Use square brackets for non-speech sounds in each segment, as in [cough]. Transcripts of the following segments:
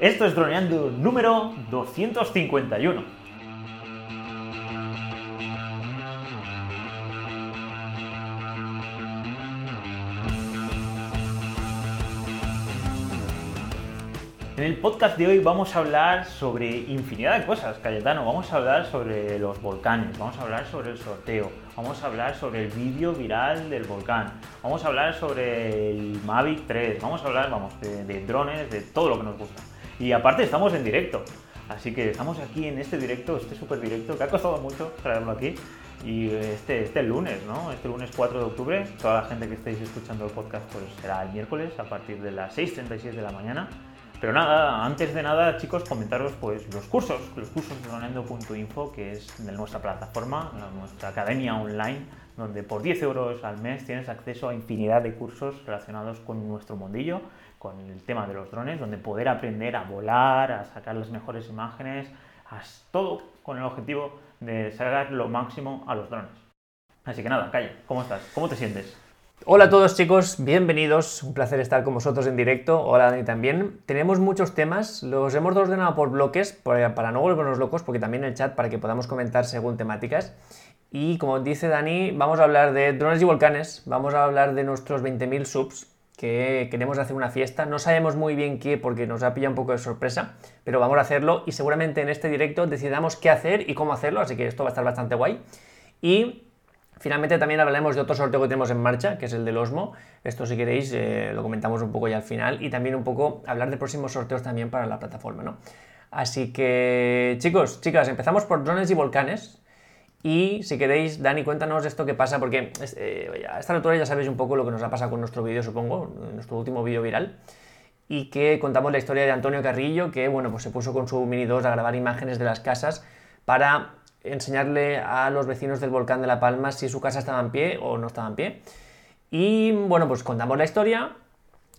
Esto es Droneando número 251. En el podcast de hoy vamos a hablar sobre infinidad de cosas, Cayetano. Vamos a hablar sobre los volcanes, vamos a hablar sobre el sorteo, vamos a hablar sobre el vídeo viral del volcán, vamos a hablar sobre el Mavic 3, vamos a hablar, vamos, de, de drones, de todo lo que nos gusta. Y aparte estamos en directo, así que estamos aquí en este directo, este súper directo, que ha costado mucho traerlo aquí. Y este, este lunes, ¿no? Este lunes 4 de octubre, toda la gente que estéis escuchando el podcast pues será el miércoles a partir de las 6.36 de la mañana. Pero nada, antes de nada, chicos, comentaros pues los cursos, los cursos de dronendo.info, que es de nuestra plataforma, nuestra academia online, donde por 10 euros al mes tienes acceso a infinidad de cursos relacionados con nuestro mundillo, con el tema de los drones, donde poder aprender a volar, a sacar las mejores imágenes, a todo con el objetivo de sacar lo máximo a los drones. Así que nada, Calle, ¿cómo estás? ¿Cómo te sientes? Hola a todos chicos, bienvenidos, un placer estar con vosotros en directo, hola Dani también. Tenemos muchos temas, los hemos ordenado por bloques para no volvernos locos, porque también el chat para que podamos comentar según temáticas. Y como dice Dani, vamos a hablar de drones y volcanes, vamos a hablar de nuestros 20.000 subs, que queremos hacer una fiesta, no sabemos muy bien qué porque nos ha pillado un poco de sorpresa, pero vamos a hacerlo y seguramente en este directo decidamos qué hacer y cómo hacerlo, así que esto va a estar bastante guay. Y Finalmente también hablaremos de otro sorteo que tenemos en marcha, que es el del Osmo. Esto si queréis eh, lo comentamos un poco ya al final y también un poco hablar de próximos sorteos también para la plataforma, ¿no? Así que chicos, chicas, empezamos por drones y volcanes. Y si queréis, Dani, cuéntanos esto que pasa, porque eh, a esta altura ya sabéis un poco lo que nos ha pasado con nuestro vídeo, supongo, nuestro último vídeo viral, y que contamos la historia de Antonio Carrillo, que bueno, pues se puso con su Mini 2 a grabar imágenes de las casas para enseñarle a los vecinos del volcán de La Palma si su casa estaba en pie o no estaba en pie. Y bueno, pues contamos la historia,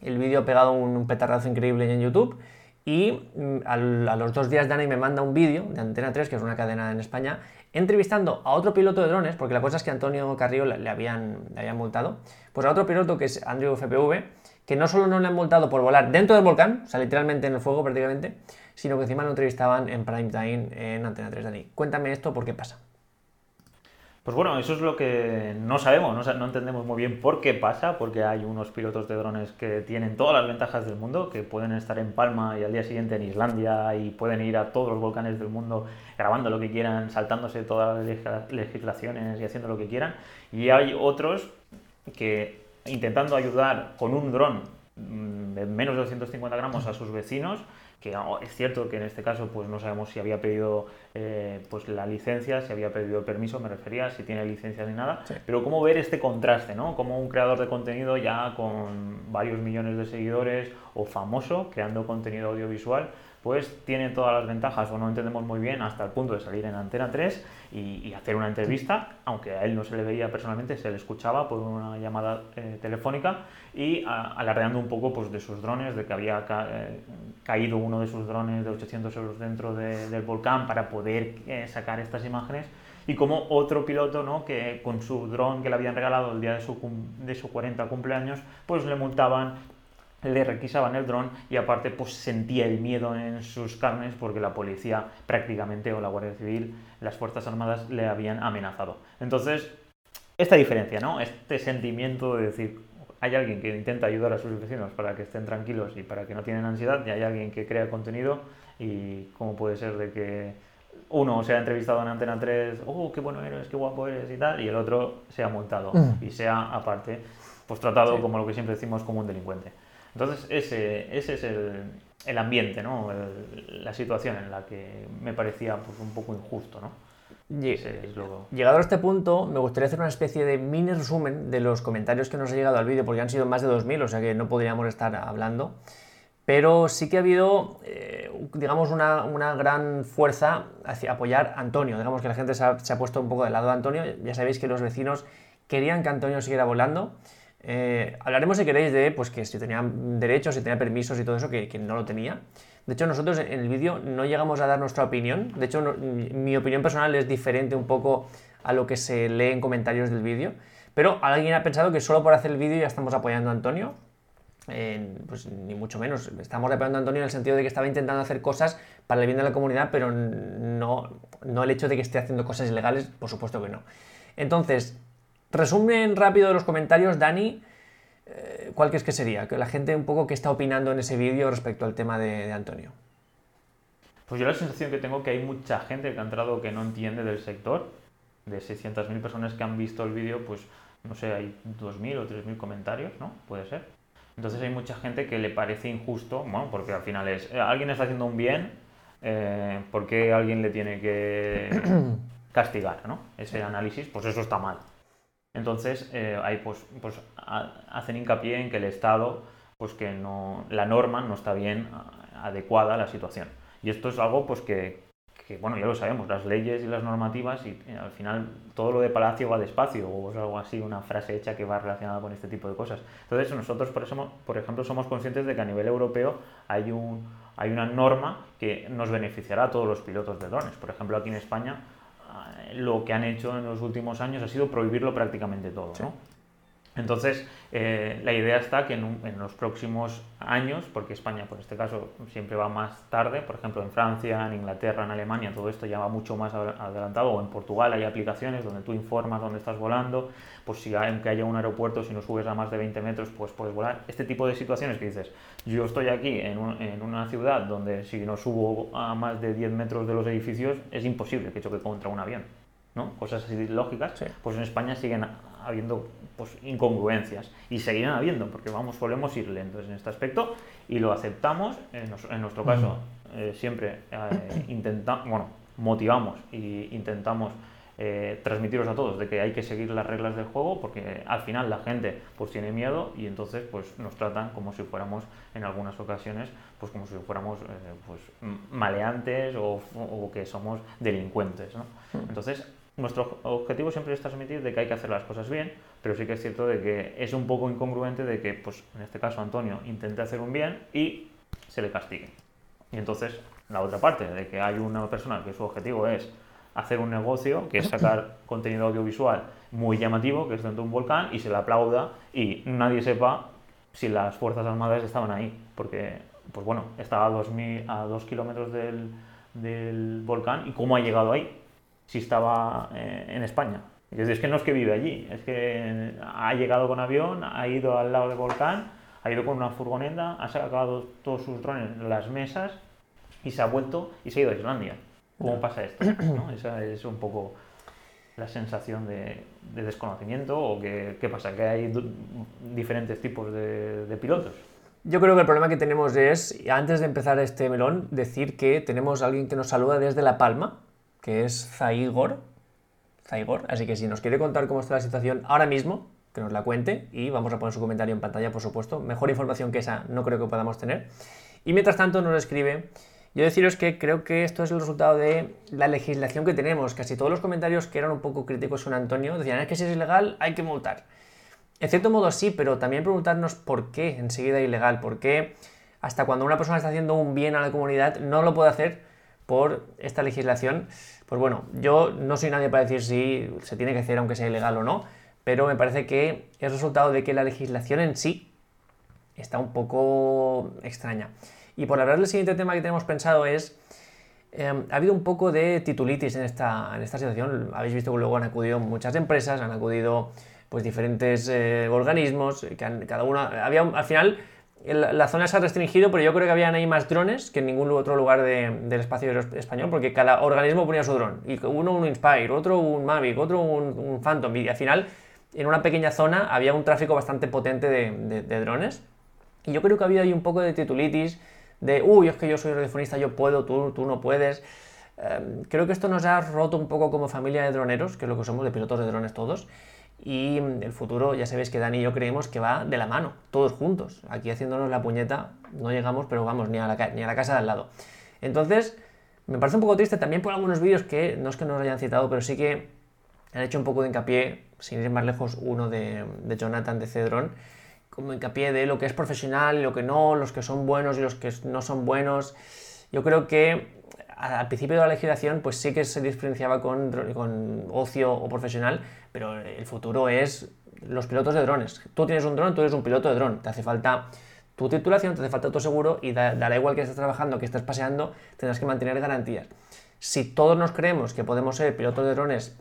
el vídeo ha pegado un petardazo increíble en YouTube y mm, a los dos días Dani me manda un vídeo de Antena 3, que es una cadena en España, entrevistando a otro piloto de drones, porque la cosa es que Antonio Carrillo le habían, le habían multado, pues a otro piloto que es Andrew FPV, que no solo no le han multado por volar dentro del volcán, o sea, literalmente en el fuego prácticamente, sino que encima lo entrevistaban en prime time en Antena 3 Dani. Cuéntame esto, ¿por qué pasa? Pues bueno, eso es lo que no sabemos, no, entendemos muy bien por qué pasa, porque hay unos pilotos de drones que tienen todas las ventajas del mundo, que pueden estar en Palma y al día siguiente en Islandia y pueden ir a todos los volcanes del mundo grabando lo que quieran, saltándose todas las legislaciones y haciendo lo que quieran. Y hay otros que intentando ayudar con un dron mm, de menos de 250 gramos a sus vecinos, que oh, es cierto que en este caso pues no sabemos si había pedido eh, pues la licencia, si había pedido el permiso, me refería, si tiene licencia ni nada, pero cómo ver este contraste, ¿no? Como un creador de contenido ya con varios millones de seguidores o famoso creando contenido audiovisual, pues tiene todas las ventajas o no entendemos muy bien hasta el punto de salir en Antena 3 y, hacer una entrevista, aunque a él no se le veía personalmente, se le escuchaba por una llamada eh, telefónica y alardeando un poco pues, de sus drones, de que había eh, caído uno de sus drones de 800 euros dentro del volcán para poder eh, sacar estas imágenes y como otro piloto ¿no? que con su dron que le habían regalado el día de su, de su 40 cumpleaños, pues le multaban le requisaban el dron y aparte pues sentía el miedo en sus carnes porque la policía prácticamente o la Guardia Civil, las Fuerzas Armadas le habían amenazado. Entonces, esta diferencia, ¿no? Este sentimiento de decir, hay alguien que intenta ayudar a sus vecinos para que estén tranquilos y para que no tienen ansiedad y hay alguien que crea contenido y cómo puede ser de que uno sea entrevistado en Antena 3, oh, qué bueno eres, qué guapo eres y tal, y el otro sea multado mm. y sea aparte pues tratado como lo que siempre decimos como un delincuente. Entonces, ese, ese es el, el ambiente, ¿no? la situación en la que me parecía pues, un poco injusto, ¿no? Llegado a este punto, me gustaría hacer una especie de mini resumen de los comentarios que nos ha llegado al vídeo, porque han sido más de 2.000, o sea que no podríamos estar hablando. Pero sí que ha habido, eh, digamos, una, una, gran fuerza hacia apoyar a Antonio. Digamos que la gente se ha, se ha puesto un poco del lado de Antonio. Ya sabéis que los vecinos querían que Antonio siguiera volando. Eh, hablaremos, si queréis, de pues, que si tenía derechos, si tenía permisos y todo eso, que, no lo tenía. De hecho, nosotros en el vídeo no llegamos a dar nuestra opinión. De hecho, mi opinión personal es diferente un poco a lo que se lee en comentarios del vídeo. Pero alguien ha pensado que solo por hacer el vídeo ya estamos apoyando a Antonio. pues ni mucho menos. Estamos reparando a Antonio en el sentido de que estaba intentando hacer cosas para el bien de la comunidad, pero no, no el hecho de que esté haciendo cosas ilegales, por supuesto que no. Entonces, resumen rápido de los comentarios, Dani. Eh, ¿Cuál crees que sería? Que la gente un poco que está opinando en ese vídeo respecto al tema de, Antonio. Pues yo la sensación que tengo es que hay mucha gente que ha entrado que no entiende del sector. De 600.000 personas que han visto el vídeo, pues no sé, hay 2.000 o 3.000 comentarios, ¿no? Puede ser. Entonces hay mucha gente que le parece injusto, bueno, porque al final es, eh, alguien está haciendo un bien, eh, ¿por qué alguien le tiene que [coughs] castigar, ¿no? Ese análisis, pues eso está mal. Entonces, eh, ahí pues, pues hacen hincapié en que el Estado, pues que no, la norma no está bien adecuada a la situación. Y esto es algo pues que, bueno, ya lo sabemos, las leyes y las normativas, y, eh, al final todo lo de palacio va despacio, o es algo así, una frase hecha que va relacionada con este tipo de cosas. Entonces, nosotros, por, eso, por ejemplo, somos conscientes de que a nivel europeo hay, un, hay una norma que nos beneficiará a todos los pilotos de drones. Por ejemplo, aquí en España lo que han hecho en los últimos años ha sido prohibirlo prácticamente todo. ¿no? Entonces, eh, la idea está que en, los próximos años, porque España, por este caso, siempre va más tarde, por ejemplo, en Francia, en Inglaterra, en Alemania, todo esto ya va mucho más adelantado, o en Portugal hay aplicaciones donde tú informas dónde estás volando, pues si aunque haya un aeropuerto, si no subes a más de 20 metros, pues puedes volar. Este tipo de situaciones que dices, yo estoy aquí en, en una ciudad donde si no subo a más de 10 metros de los edificios, es imposible que choque contra un avión. ¿no? cosas así lógicas, pues en España siguen habiendo pues, incongruencias y seguirán habiendo, porque vamos, solemos ir lentos en este aspecto y lo aceptamos. En, nuestro caso, eh, siempre eh, intentamos, bueno, motivamos e intentamos eh, transmitiros a todos de que hay que seguir las reglas del juego porque al final la gente pues tiene miedo y entonces pues nos tratan como si fuéramos en algunas ocasiones pues como si fuéramos pues maleantes o, o, que somos delincuentes ¿no? entonces nuestro objetivo siempre es transmitir de que hay que hacer las cosas bien, pero sí que es cierto de que es un poco incongruente de que, pues en este caso Antonio intente hacer un bien y se le castigue. Y entonces, la otra parte, de que hay una persona que su objetivo es hacer un negocio, que es sacar [coughs] contenido audiovisual muy llamativo, que es dentro de un volcán, y se le aplauda y nadie sepa si las Fuerzas Armadas estaban ahí, porque, pues bueno, estaba a dos, a dos kilómetros del, del volcán y cómo ha llegado ahí si estaba eh, en España. es que no es que vive allí, es que ha llegado con avión, ha ido al lado del volcán, ha ido con una furgoneta, ha sacado todos sus drones en las mesas y se ha vuelto y se ha ido a Islandia. ¿Cómo pasa esto? [clears throat] Esa es un poco la sensación de, desconocimiento o que, qué pasa, que hay diferentes tipos de, de pilotos. Yo creo que el problema que tenemos es, antes de empezar este melón, decir que tenemos a alguien que nos saluda desde La Palma, que es Zaigor. Zaigor. Así que si nos quiere contar cómo está la situación ahora mismo, que nos la cuente y vamos a poner su comentario en pantalla, por supuesto. Mejor información que esa no creo que podamos tener. Y mientras tanto nos escribe, yo deciros que creo que esto es el resultado de la legislación que tenemos. Casi todos los comentarios que eran un poco críticos con Antonio decían, es que si es ilegal hay que multar. En cierto modo sí, pero también preguntarnos por qué enseguida ilegal, por qué hasta cuando una persona está haciendo un bien a la comunidad no lo puede hacer por esta legislación, pues bueno, yo no soy nadie para decir si se tiene que hacer aunque sea ilegal o no, pero me parece que es resultado de que la legislación en sí está un poco extraña. Y por hablar del siguiente tema que tenemos pensado es, em, ha habido un poco de titulitis en esta, en esta situación, habéis visto que luego han acudido muchas empresas, han acudido pues diferentes eh, organismos, que cada una, había al final la zona se ha restringido, pero yo creo que habían ahí más drones que en ningún otro lugar del espacio español, porque cada organismo ponía su dron. Y uno un Inspire, otro un Mavic, otro un, Phantom. Y al final, en una pequeña zona, había un tráfico bastante potente de, drones. Y yo creo que había ahí un poco de titulitis, de, uy, es que yo soy radiofonista, yo puedo, tú, tú no puedes. Em, creo que esto nos ha roto un poco como familia de droneros, que es lo que somos, de pilotos de drones todos. Y el futuro, ya sabéis que Dani y yo creemos que va de la mano, todos juntos. Aquí haciéndonos la puñeta, no llegamos, pero vamos, ni a la, ni a la casa de al lado. Entonces, me parece un poco triste también por algunos vídeos que no es que nos hayan citado, pero sí que han hecho un poco de hincapié, sin ir más lejos, uno de, de Jonathan de Cedron, como hincapié de lo que es profesional y lo que no, los que son buenos y los que no son buenos. Yo creo que al principio de la legislación, pues sí que se diferenciaba con, con ocio o profesional, pero el futuro es los pilotos de drones. Tú tienes un dron, tú eres un piloto de dron. Te hace falta tu titulación, te hace falta tu seguro y da, dará igual que estés trabajando, que estés paseando, tendrás que mantener garantías. Si todos nos creemos que podemos ser pilotos de drones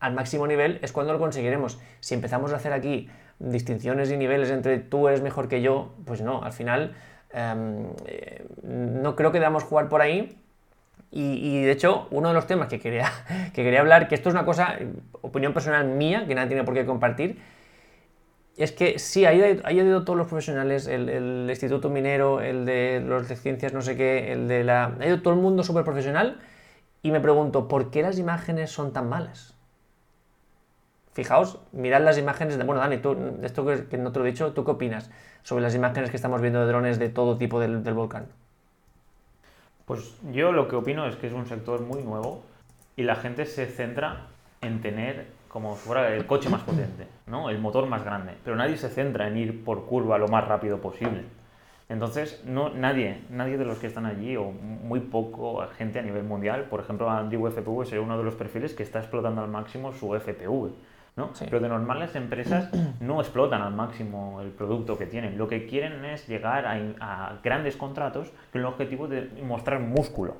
al máximo nivel, es cuando lo conseguiremos. Si empezamos a hacer aquí distinciones y niveles entre tú eres mejor que yo, pues no, al final em, eh, no creo que debamos jugar por ahí. Y, de hecho, uno de los temas que quería, [laughs] que quería hablar, que esto es una cosa, opinión personal mía, que nadie tiene por qué compartir, es que sí, ha ido, todos los profesionales, el, Instituto Minero, el de los de ciencias, no sé qué, el de la... Ha ido todo el mundo súper profesional y me pregunto, ¿por qué las imágenes son tan malas? Fijaos, mirad las imágenes de... Bueno, Dani, tú, esto que, no te lo he dicho, ¿tú qué opinas sobre las imágenes que estamos viendo de drones de todo tipo del volcán? Pues yo lo que opino es que es un sector muy nuevo y la gente se centra en tener como si fuera el coche más potente, ¿no? el motor más grande, pero nadie se centra en ir por curva lo más rápido posible. Entonces, no, nadie, nadie de los que están allí, o muy poco gente a nivel mundial, por ejemplo, Andrew FPV es uno de los perfiles que está explotando al máximo su FPV. ¿No? Pero de normal las empresas [clears throat] no explotan al máximo el producto que tienen. Lo que quieren es llegar a, a grandes contratos con el objetivo de mostrar músculo.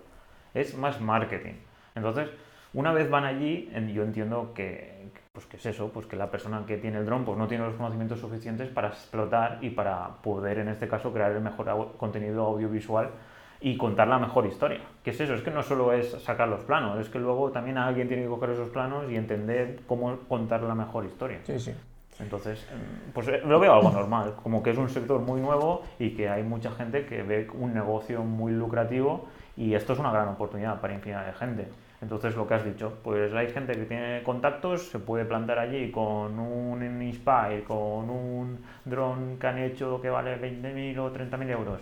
Es más marketing. Entonces, una vez van allí, yo entiendo que, pues que es eso, pues que la persona que tiene el dron pues no tiene los conocimientos suficientes para explotar y para poder en este caso crear el mejor contenido audiovisual y contar la mejor historia. ¿Qué es eso? Es que no solo es sacar los planos, es que luego también alguien tiene que coger esos planos y entender cómo contar la mejor historia. Sí, sí. Entonces, em, pues eh, lo veo algo normal, como que es un sector muy nuevo y que hay mucha gente que ve un negocio muy lucrativo y esto es una gran oportunidad para infinidad de gente. Entonces, lo que has dicho, pues hay gente que tiene contactos, se puede plantar allí con un Inspire, con un dron que han hecho que vale 20.000 o 30.000 euros,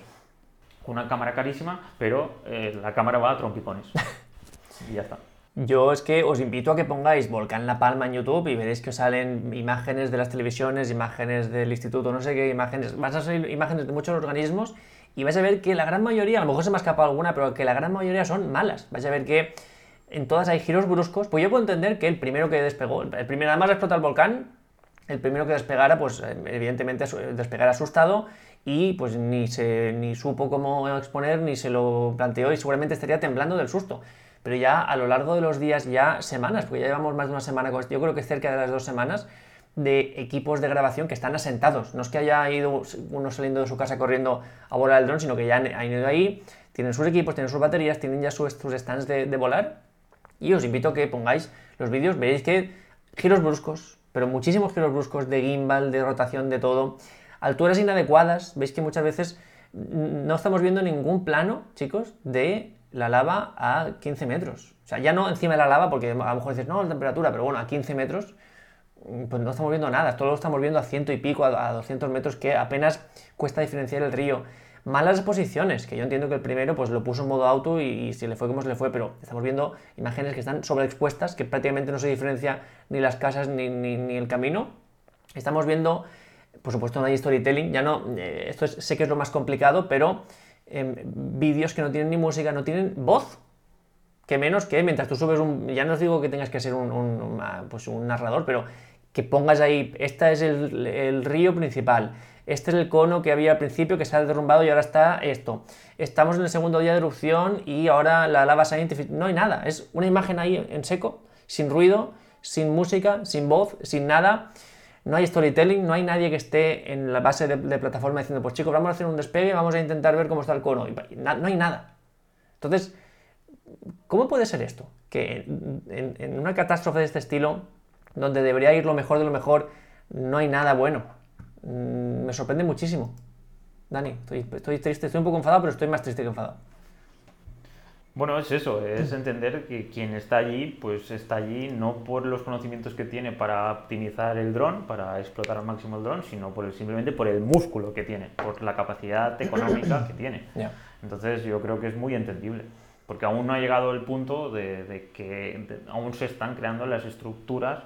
con una cámara carísima, pero eh, la cámara va a trompicones. [laughs] y ya está. Yo es que os invito a que pongáis Volcán La Palma en YouTube y veréis que os salen imágenes de las televisiones, imágenes del instituto, no sé qué imágenes. Vas a salir imágenes de muchos organismos y vais a ver que la gran mayoría, a lo mejor se me ha escapado alguna, pero que la gran mayoría son malas. Vais a ver que en todas hay giros bruscos, pues yo puedo entender que el primero que despegó, el primero además de explotar el volcán, el primero que despegara, pues eh, evidentemente despegara asustado y pues ni, se, ni supo cómo exponer, ni se lo planteó y seguramente estaría temblando del susto. Pero ya a lo largo de los días, ya semanas, porque ya llevamos más de una semana con esto, yo creo que cerca de las dos semanas, de equipos de grabación que están asentados. No es que haya ido uno saliendo de su casa corriendo a volar el dron, sino que ya han, ido ahí, tienen sus equipos, tienen sus baterías, tienen ya sus, stands de volar y os invito a que pongáis los vídeos, veréis que giros bruscos, pero muchísimos giros bruscos de gimbal, de rotación, de todo. Alturas inadecuadas, veis que muchas veces no estamos viendo ningún plano, chicos, de la lava a 15 metros. O sea, ya no encima de la lava, porque a lo mejor dices, no, la temperatura, pero bueno, a 15 metros, pues no estamos viendo nada, todo lo estamos viendo a ciento y pico, a 200 metros, que apenas cuesta diferenciar el río malas posiciones, que yo entiendo que el primero pues lo puso en modo auto y, si le fue como se le fue, pero estamos viendo imágenes que están sobreexpuestas, que prácticamente no se diferencia ni las casas ni, ni, el camino. Estamos viendo, por supuesto no hay storytelling, ya no, eh, esto sé que es lo más complicado, pero em, vídeos que no tienen ni música, no tienen voz, que menos que mientras tú subes un, ya no os digo que tengas que ser un, pues un narrador, pero que pongas ahí, este es el, el río principal, este es el cono que había al principio que se ha derrumbado y ahora está esto. Estamos en el segundo día de erupción y ahora la lava se ha No hay nada, es una imagen ahí en seco, sin ruido, sin música, sin voz, sin nada. No hay storytelling, no hay nadie que esté en la base de, plataforma diciendo, pues chicos, vamos a hacer un despegue, vamos a intentar ver cómo está el cono. no hay nada. Entonces, ¿cómo puede ser esto? Que en una catástrofe de este estilo, donde debería ir lo mejor de lo mejor, no hay nada bueno. Mm, me sorprende muchísimo. Dani, estoy, triste, estoy un poco enfadado, pero estoy más triste que enfadado. Bueno, es eso, es entender que quien está allí, pues está allí no por los conocimientos que tiene para optimizar el dron, para explotar al máximo el dron, sino por simplemente por el músculo que tiene, por la capacidad [clears throat] económica que tiene. Entonces yo creo que es muy entendible, porque aún no ha llegado el punto de, que aún se están creando las estructuras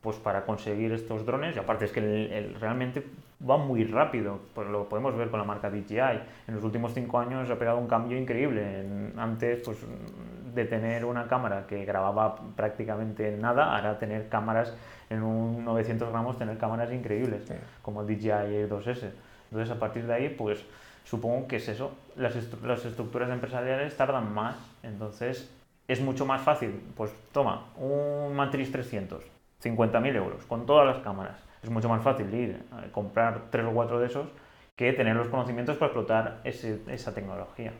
pues para conseguir estos drones y aparte es que realmente va muy rápido, pues lo podemos ver con la marca DJI. En los últimos cinco años ha pegado un cambio increíble. Antes pues, de tener una cámara que grababa prácticamente nada, ahora tener cámaras en un 900 gramos, tener cámaras increíbles, como el DJI 2S. Entonces, a partir de ahí, pues supongo que es eso. Las, las estructuras empresariales tardan más. Entonces, es mucho más fácil. Pues toma, un Matrix 300, 50.000 euros, con todas las cámaras. Es mucho más fácil ir a comprar tres o cuatro de esos que tener los conocimientos para explotar esa tecnología.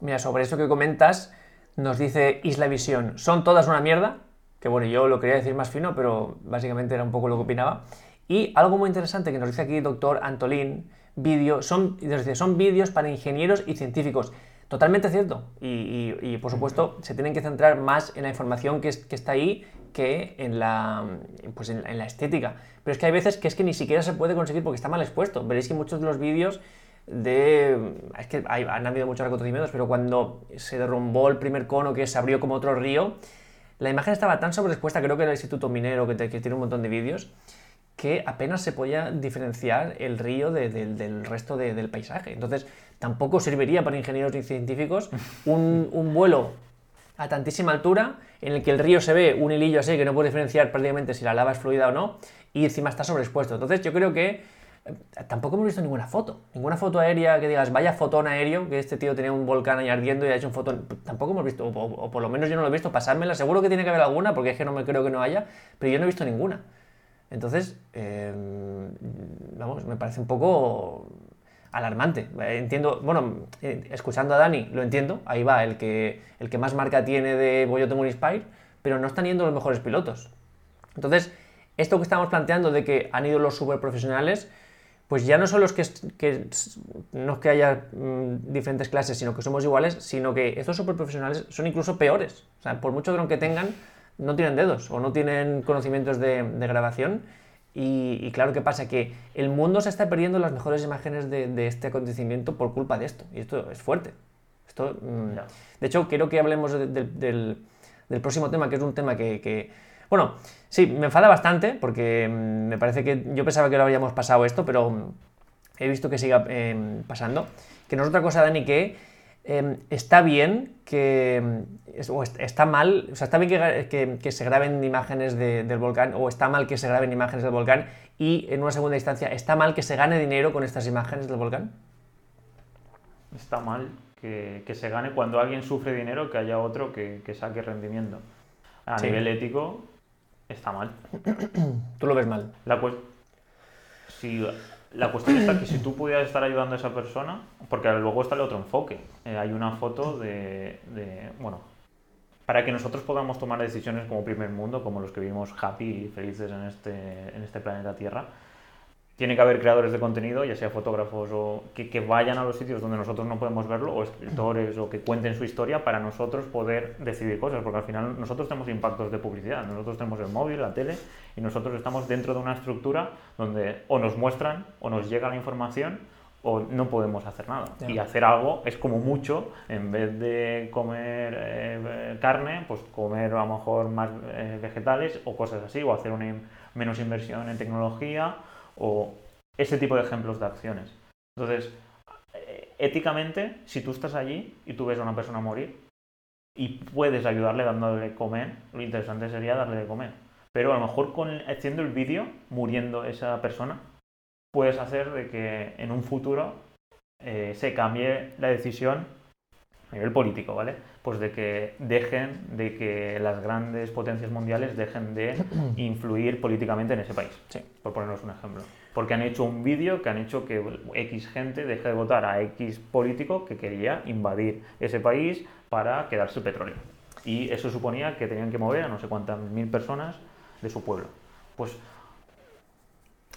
Mira, sobre eso que comentas, nos dice Isla Visión, ¿son todas una mierda? Que bueno, yo lo quería decir más fino, pero básicamente era un poco lo que opinaba. Y algo muy interesante que nos dice aquí el doctor Antolín, vídeo, son, son vídeos para ingenieros y científicos. Totalmente cierto. Y, por supuesto se tienen que centrar más en la información que, está ahí que en la, pues en, la estética. Pero es que hay veces que es que ni siquiera se puede conseguir porque está mal expuesto. Veréis que muchos de los vídeos de... Es que han habido muchos acontecimientos, pero cuando se derrumbó el primer cono que se abrió como otro río, la imagen estaba tan sobreexpuesta, creo que era el Instituto Minero, que, tiene un montón de vídeos, que apenas se podía diferenciar el río del resto del paisaje. Entonces, tampoco serviría para ingenieros y científicos un, vuelo a tantísima altura en el que el río se ve un hilillo así que no puede diferenciar prácticamente si la lava es fluida o no y encima está sobreexpuesto. Entonces, yo creo que tampoco hemos visto ninguna foto, ninguna foto aérea que digas, vaya fotón aéreo, que este tío tenía un volcán ahí ardiendo y ha hecho un fotón. Tampoco hemos visto, o, por lo menos yo no lo he visto, pasármela, seguro que tiene que haber alguna, porque es que no me creo que no haya, pero yo no he visto ninguna. Entonces, em, vamos, me parece un poco alarmante. Entiendo, bueno, eh, escuchando a Dani, lo entiendo, ahí va, el que, el que más marca tiene de voy un Inspire, pero no están yendo los mejores pilotos. Entonces, esto que estamos planteando de que han ido los super profesionales, pues ya no son los que, no es que haya mm, diferentes clases, sino que somos iguales, sino que estos superprofesionales son incluso peores. O sea, por mucho dron que tengan, no tienen dedos o no tienen conocimientos de, grabación. Y, claro, ¿qué pasa? Que el mundo se está perdiendo las mejores imágenes de, este acontecimiento por culpa de esto. Y esto es fuerte. Esto, mm, de hecho, quiero que hablemos del, del, próximo tema, que es un tema que bueno, sí, me enfada bastante porque mm, me parece que yo pensaba que lo habríamos pasado esto, pero mm, he visto que siga em, pasando. Que no es otra cosa, Dani, que em, está bien que. o está mal, o sea, está bien que, se graben imágenes del volcán, o está mal que se graben imágenes del volcán, y en una segunda instancia, ¿está mal que se gane dinero con estas imágenes del volcán? Está mal que, se gane cuando alguien sufre dinero, que haya otro que, saque rendimiento. A nivel ético, está mal. ¿Tú lo ves mal? La, si, la cuestión está que si tú pudieras estar ayudando a esa persona, porque luego está el otro enfoque. Eh, hay una foto de, de, bueno, para que nosotros podamos tomar decisiones como primer mundo, como los que vivimos happy y felices en este, en este planeta Tierra, tiene que haber creadores de contenido, ya sea fotógrafos o que, vayan a los sitios donde nosotros no podemos verlo, o escritores, o que cuenten su historia para nosotros poder decidir cosas, porque al final nosotros tenemos impactos de publicidad, nosotros tenemos el móvil, la tele, y nosotros estamos dentro de una estructura donde o nos muestran o nos llega la información o no podemos hacer nada. Y hacer algo es como mucho, en vez de comer eh, carne, pues comer a lo mejor más eh, vegetales o cosas así, o hacer una menos inversión en tecnología o ese tipo de ejemplos de acciones. Entonces, eh, éticamente, si tú estás allí y tú ves a una persona morir y puedes ayudarle dándole de comer, lo interesante sería darle de comer. Pero a lo mejor con, haciendo el vídeo, muriendo esa persona, puedes hacer de que en un futuro eh, se cambie la decisión a nivel político, ¿vale? Pues de que dejen, de que las grandes potencias mundiales dejen de [coughs] influir políticamente en ese país, sí. por ponernos un ejemplo. Porque han hecho un vídeo que han hecho que X gente deje de votar a X político que quería invadir ese país para quedarse el petróleo. Y eso suponía que tenían que mover a no sé cuántas mil personas de su pueblo. Pues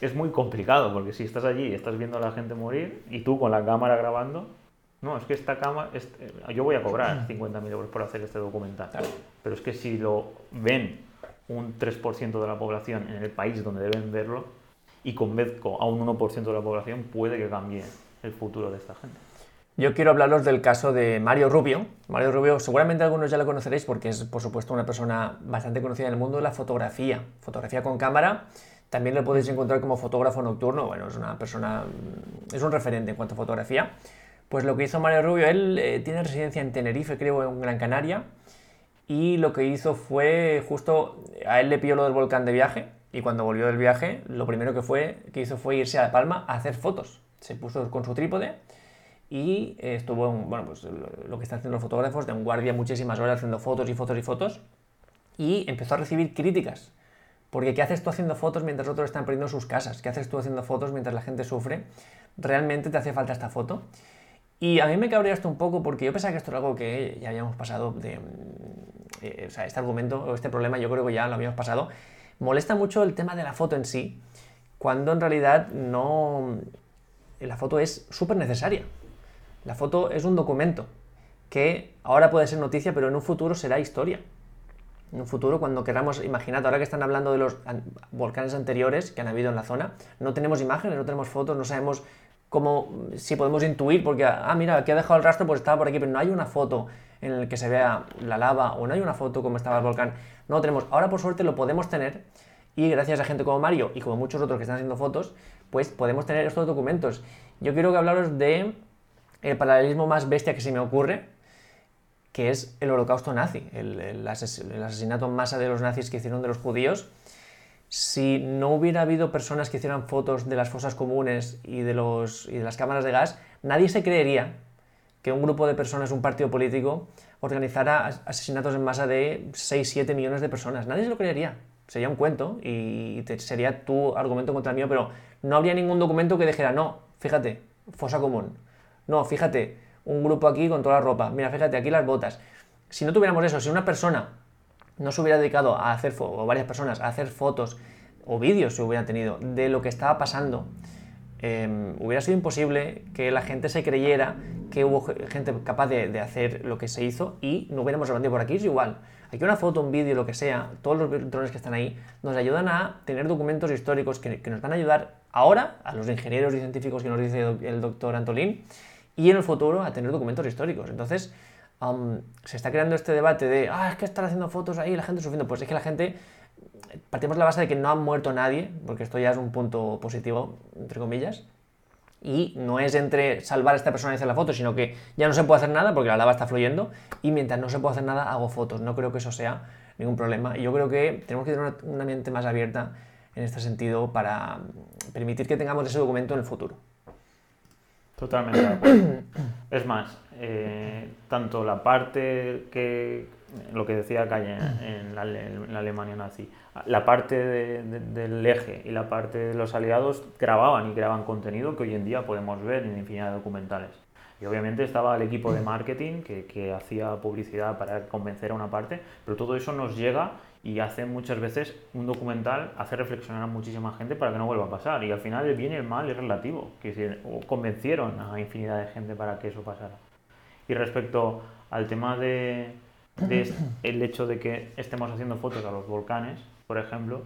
es muy complicado, porque si estás allí y estás viendo a la gente morir y tú con la cámara grabando, no, es que esta cámara, este, yo voy a cobrar 50.000 euros por hacer este documental, pero es que si lo ven un 3% de la población en el país donde deben verlo y convenzco a un 1% de la población, puede que cambie el futuro de esta gente. Yo quiero hablaros del caso de Mario Rubio. Mario Rubio, seguramente algunos ya lo conoceréis porque es, por supuesto, una persona bastante conocida en el mundo de la fotografía. Fotografía con cámara. También lo podéis encontrar como fotógrafo nocturno. Bueno, es una persona, es un referente en cuanto a fotografía. Pues lo que hizo Mario Rubio, él eh, tiene residencia en Tenerife, creo, en Gran Canaria, y lo que hizo fue justo, a él le pilló lo del volcán de viaje, y cuando volvió del viaje, lo primero que, fue, que hizo fue irse a Palma a hacer fotos. se puso con su trípode y estuvo, en, bueno, pues lo que están haciendo los fotógrafos, de un guardia muchísimas horas haciendo fotos y fotos y fotos, y empezó a recibir críticas. Porque ¿qué haces tú haciendo fotos mientras otros están perdiendo sus casas? ¿Qué haces tú haciendo fotos mientras la gente sufre? ¿Realmente te hace falta esta foto? Y a mí me cabrea esto un poco porque yo pensaba que esto era algo que ya habíamos pasado de... Eh, o sea, este argumento o este problema yo creo que ya lo habíamos pasado. Molesta mucho el tema de la foto en sí, cuando en realidad no... La foto es súper necesaria. La foto es un documento que ahora puede ser noticia, pero en un futuro será historia. En un futuro, cuando queramos, imaginad, ahora que están hablando de los volcanes anteriores que han habido en la zona, no tenemos imágenes, no tenemos fotos, no sabemos cómo, si podemos intuir, porque, ah, mira, aquí ha dejado el rastro, pues estaba por aquí, pero no hay una foto en la que se vea la lava o no hay una foto como estaba el volcán. No lo tenemos. Ahora, por suerte, lo podemos tener y gracias a gente como Mario y como muchos otros que están haciendo fotos, pues podemos tener estos documentos. Yo quiero que hablaros de el paralelismo más bestia que se me ocurre, que es el holocausto nazi, el, asesinato en masa de los nazis que hicieron de los judíos. Si no hubiera habido personas que hicieran fotos de las fosas comunes y de, los, y de las cámaras de gas, nadie se creería que un grupo de personas, un partido político, organizara asesinatos en masa de 6-7 millones de personas. Nadie se lo creería. Sería un cuento y sería tu argumento contra el mío, pero no habría ningún documento que dijera, no, fíjate, fosa común. No, fíjate, un grupo aquí con toda la ropa. Mira, fíjate, aquí las botas. Si no tuviéramos eso, si una persona no se hubiera dedicado a hacer, varias personas, a hacer fotos o vídeos se hubieran tenido de lo que estaba pasando, em, hubiera sido imposible que la gente se creyera que hubo gente capaz de, hacer lo que se hizo y no hubiéramos aprendido por aquí. Es igual. Aquí una foto, un vídeo, lo que sea, todos los drones que están ahí, nos ayudan a tener documentos históricos que, que nos van a ayudar ahora, a los ingenieros y científicos que nos dice el doctor Antolín, y en el futuro a tener documentos históricos. Entonces, se está creando este debate de, ah, es que están haciendo fotos ahí y la gente sufriendo. Pues es que la gente, partimos de la base de que no ha muerto nadie, porque esto ya es un punto positivo, entre comillas, y no es entre salvar a esta persona y hacer la foto, sino que ya no se puede hacer nada porque la lava está fluyendo y mientras no se puede hacer nada hago fotos. No creo que eso sea ningún problema. Y yo creo que tenemos que tener una mente más abierta en este sentido para permitir que tengamos ese documento en el futuro. Totalmente de acuerdo. es más, eh, tanto la parte que, lo que decía Calle en la, Alemania nazi, la parte del eje y la parte de los aliados grababan y creaban contenido que hoy en día podemos ver en infinidad de documentales. Y obviamente estaba el equipo de marketing que, que hacía publicidad para convencer a una parte, pero todo eso nos llega y hace muchas veces un documental hace reflexionar a muchísima gente para que no vuelva a pasar y al final el bien y el mal es relativo que convencieron a infinidad de gente para que eso pasara y respecto al tema de, el hecho de que estemos haciendo fotos a los volcanes por ejemplo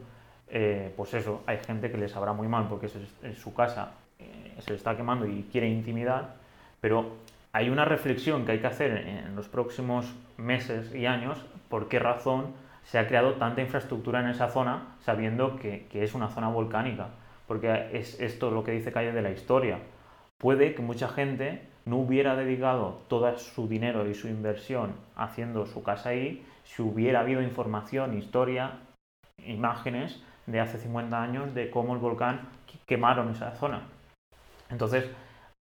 eh, pues eso hay gente que les sabrá muy mal porque en su casa eh, se le está quemando y quiere intimidad pero hay una reflexión que hay que hacer en los próximos meses y años por qué razón se ha creado tanta infraestructura en esa zona sabiendo que, es una zona volcánica, porque es esto lo que dice Calle de la historia. Puede que mucha gente no hubiera dedicado todo su dinero y su inversión haciendo su casa ahí si hubiera habido información, historia, imágenes de hace 50 años de cómo el volcán quemaron esa zona. Entonces,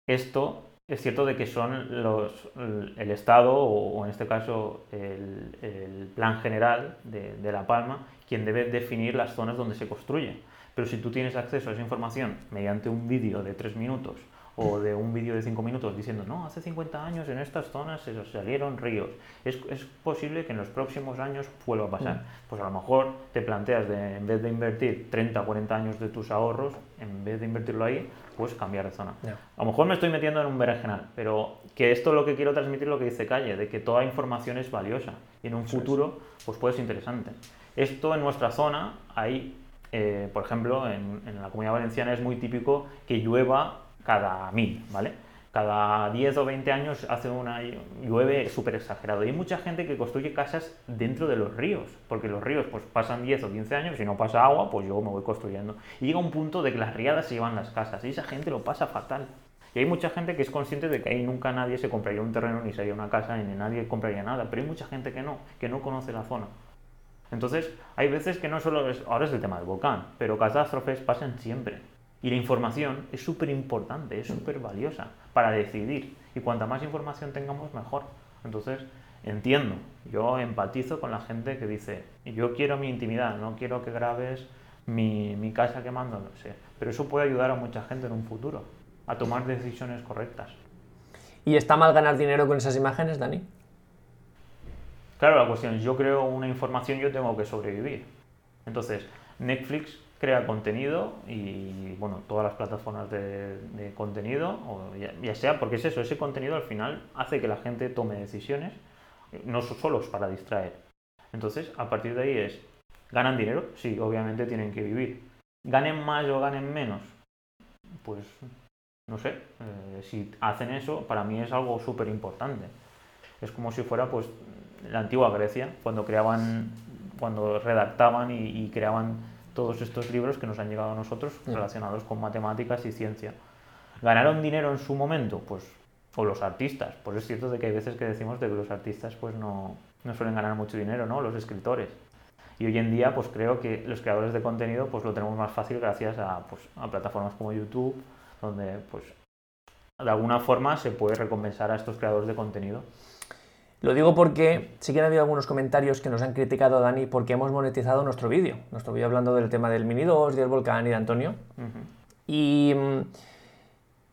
esto es cierto de que son los, el Estado o, en este caso el, plan general de, de, La Palma quien debe definir las zonas donde se construye. Pero si tú tienes acceso a esa información mediante un vídeo de tres minutos o de un vídeo de 5 minutos diciendo, no, hace 50 años en estas zonas se salieron ríos. Es, es, posible que en los próximos años vuelva a pasar. Mm. Pues a lo mejor te planteas, de, en vez de invertir 30 o 40 años de tus ahorros, en vez de invertirlo ahí, pues cambiar de zona. A lo mejor me estoy metiendo en un berenjenal, pero que esto es lo que quiero transmitir, lo que dice Calle, de que toda información es valiosa y en un futuro pues puede ser interesante. Esto en nuestra zona hay, eh, por ejemplo, en, en la comunidad valenciana es muy típico que llueva cada mil, ¿vale? Cada 10 o 20 años hace una llueve súper exagerado. Y hay mucha gente que construye casas dentro de los ríos, porque los ríos pues pasan 10 o 15 años, y no pasa agua, pues yo me voy construyendo. Y llega un punto de que las riadas se llevan las casas, y esa gente lo pasa fatal. Y hay mucha gente que es consciente de que ahí nunca nadie se compraría un terreno, ni sería una casa, ni nadie compraría nada, pero hay mucha gente que no, que no conoce la zona. Entonces, hay veces que no solo es, ahora es el tema del volcán, pero catástrofes pasan siempre. Y la información es súper importante, es súper valiosa para decidir. Y cuanta más información tengamos, mejor. Entonces, entiendo, yo empatizo con la gente que dice, yo quiero mi intimidad, no quiero que grabes mi, mi casa quemando, no sé. Pero eso puede ayudar a mucha gente en un futuro, a tomar decisiones correctas. ¿Y está mal ganar dinero con esas imágenes, Dani? Claro, la cuestión es, yo creo una información, yo tengo que sobrevivir. Entonces, Netflix crea contenido y, bueno, todas las plataformas de, contenido, o ya, sea, porque es eso, ese contenido al final hace que la gente tome decisiones, no solo para distraer. Entonces, a partir de ahí es, ¿ganan dinero? Sí, obviamente tienen que vivir. ¿Ganen más o ganen menos? Pues, no sé, eh, si hacen eso, para mí es algo súper importante. Es como si fuera, pues, la antigua Grecia, cuando creaban, cuando redactaban y creaban todos estos libros que nos han llegado a nosotros relacionados con matemáticas y ciencia. ¿Ganaron dinero en su momento? Pues, o los artistas. Pues es cierto de que hay veces que decimos de que los artistas pues no, no suelen ganar mucho dinero, ¿no? Los escritores. Y hoy en día pues creo que los creadores de contenido pues lo tenemos más fácil gracias a, pues, a plataformas como YouTube, donde pues de alguna forma se puede recompensar a estos creadores de contenido. Lo digo porque sí que ha habido algunos comentarios que nos han criticado a Dani porque hemos monetizado nuestro vídeo. Nuestro vídeo hablando del tema del Mini 2, del volcán y de Antonio. y,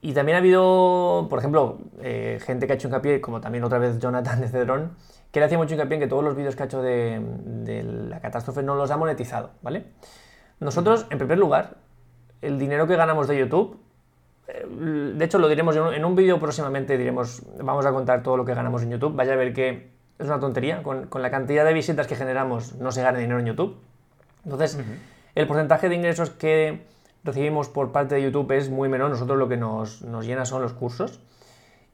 y, también ha habido, por ejemplo, eh, gente que ha hecho hincapié, como también otra vez Jonathan de Cedrón, que le hacía mucho hincapié en que todos los vídeos que ha hecho de, de la catástrofe no los ha monetizado, ¿vale? Nosotros, en primer lugar, el dinero que ganamos de YouTube de hecho, lo diremos en un vídeo próximamente, diremos, vamos a contar todo lo que ganamos en YouTube. Vaya a ver que es una tontería, con, la cantidad de visitas que generamos no se gana dinero en YouTube. Entonces, el porcentaje de ingresos que recibimos por parte de YouTube es muy menor, nosotros lo que nos, llena son los cursos.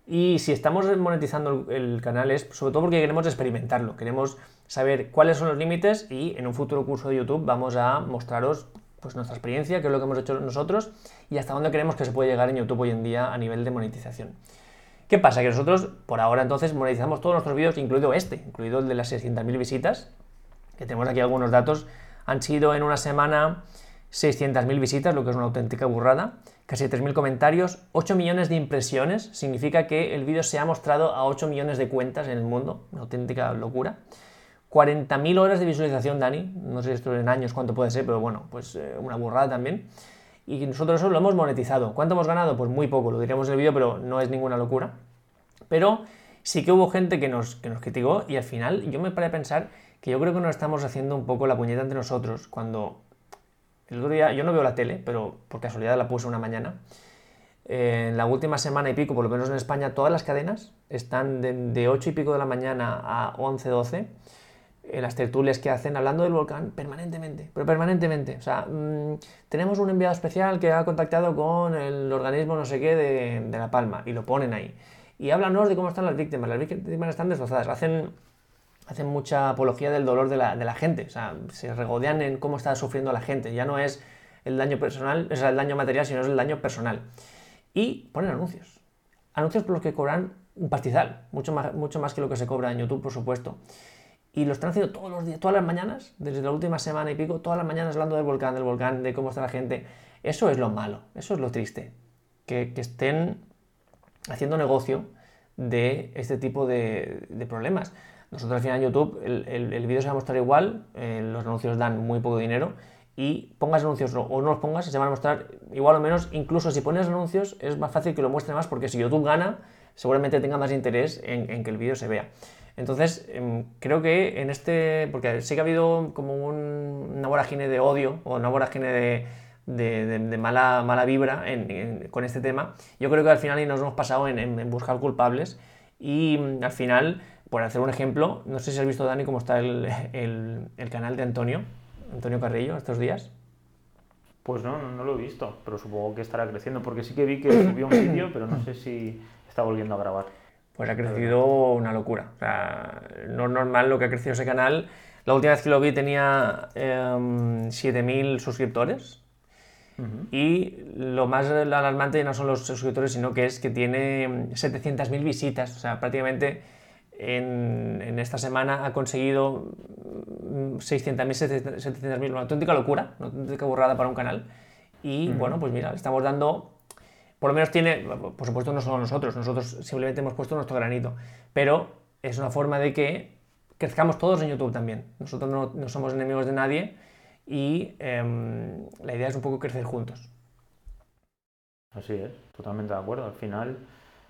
Y si estamos monetizando el canal es sobre todo porque queremos experimentarlo, queremos saber cuáles son los límites y en un futuro curso de YouTube vamos a mostraros pues nuestra experiencia, qué es lo que hemos hecho nosotros y hasta dónde creemos que se puede llegar en YouTube hoy en día a nivel de monetización. ¿Qué pasa? Que nosotros, por ahora entonces, monetizamos todos nuestros vídeos, incluido este, incluido el de las 600.000 visitas, que tenemos aquí algunos datos, han sido en una semana 600.000 visitas, lo que es una auténtica burrada, casi 3.000 comentarios, 8 millones de impresiones, significa que el vídeo se ha mostrado a 8 millones de cuentas en el mundo, una auténtica locura. 40.000 horas de visualización, Dani. No sé esto en años cuánto puede ser, pero bueno, pues eh, una burrada también. Y nosotros lo hemos monetizado. ¿Cuánto hemos ganado? Pues muy poco, lo diríamos en el vídeo, pero no es ninguna locura. Pero sí que hubo gente que nos, que nos criticó y al final yo me paré a pensar que yo creo que nos estamos haciendo un poco la puñeta entre nosotros cuando el otro día, yo no veo la tele, pero por casualidad la puse una mañana. en la última semana y pico, por lo menos en España, todas las cadenas están de, de 8 y pico de la mañana a 11, 12 en las tertulias que hacen hablando del volcán permanentemente, pero permanentemente. O sea, mm, tenemos un enviado especial que ha contactado con el organismo no sé qué de, La Palma y lo ponen ahí. Y háblanos de cómo están las víctimas. Las víctimas están destrozadas. Hacen, hacen mucha apología del dolor de la, de la gente. O sea, se regodean en cómo está sufriendo la gente. Ya no es el daño personal, es el daño material, sino es el daño personal. Y ponen anuncios. Anuncios por los que cobran un pastizal, mucho más, mucho más que lo que se cobra en YouTube, por supuesto. Y lo están haciendo todos los días, todas las mañanas, desde la última semana y pico, todas las mañanas hablando del volcán, del volcán, de cómo está la gente. Eso es lo malo, eso es lo triste. Que, estén haciendo negocio de este tipo de, problemas. Nosotros al final en YouTube el, el, vídeo se va a mostrar igual, eh, los anuncios dan muy poco dinero y pongas anuncios o no los pongas, se van a mostrar igual o menos. Incluso si pones anuncios es más fácil que lo muestre más porque si YouTube gana, seguramente tenga más interés en, en que el vídeo se vea. Entonces, em, creo que en este, porque sí que ha habido como una vorágine de odio o una vorágine de, mala, mala vibra con este tema, yo creo que al final nos hemos pasado en, buscar culpables y mm, al final, por hacer un ejemplo, no sé si has visto, Dani, cómo está el, canal de Antonio, Antonio Carrillo, estos días. Pues no, no, lo he visto, pero supongo que estará creciendo, porque sí que vi que subió un vídeo, pero no sé si está volviendo a grabar. Pues ha crecido una locura. O sea, no es normal lo que ha crecido ese canal. La última vez que lo vi tenía 7.000 em, suscriptores. Y lo más alarmante no son los suscriptores, sino que es que tiene 700.000 visitas. O sea, prácticamente en, en, esta semana ha conseguido 600.000, 700.000, una auténtica locura, una auténtica burrada para un canal. y bueno, pues mira, estamos dando, por lo menos tiene, por supuesto no solo nosotros, nosotros simplemente hemos puesto nuestro granito, pero es una forma de que crezcamos todos en YouTube también. Nosotros no, somos enemigos de nadie y em, la idea es un poco crecer juntos. Así es, totalmente de acuerdo. Al final,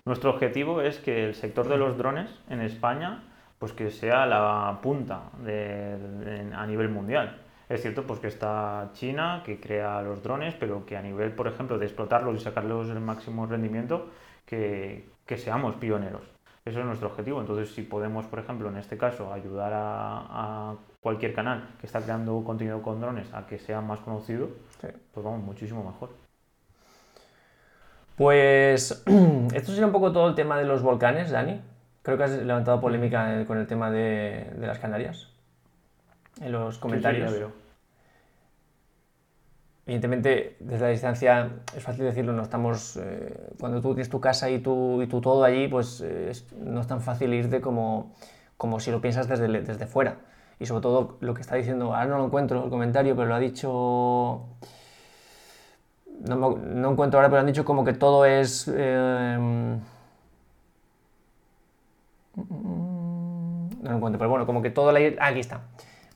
nuestro objetivo es que el sector de los drones en España, pues que sea la punta a nivel mundial. Es cierto pues que está China, que crea los drones, pero que a nivel, por ejemplo, de explotarlos y sacarlos el máximo rendimiento, que, seamos pioneros. Eso es nuestro objetivo. Entonces, si podemos, por ejemplo, en este caso, ayudar a, cualquier canal que está creando contenido con drones a que sea más conocido, pues vamos, muchísimo mejor. Pues [clears throat] esto sería un poco todo el tema de los volcanes, Dani. Creo que has levantado polémica con el tema de, las Canarias. En los comentarios. Evidentemente, desde la distancia es fácil decirlo, no estamos. Eh, cuando tú tienes tu casa y tu, y tu todo allí, pues eh, no es tan fácil irte como, como si lo piensas desde, desde fuera. Y sobre todo lo que está diciendo, ahora no lo encuentro el comentario, pero lo ha dicho no, no, encuentro ahora, pero han dicho como que todo es... Eh, no lo encuentro, pero bueno, como que todo la isla... aquí está,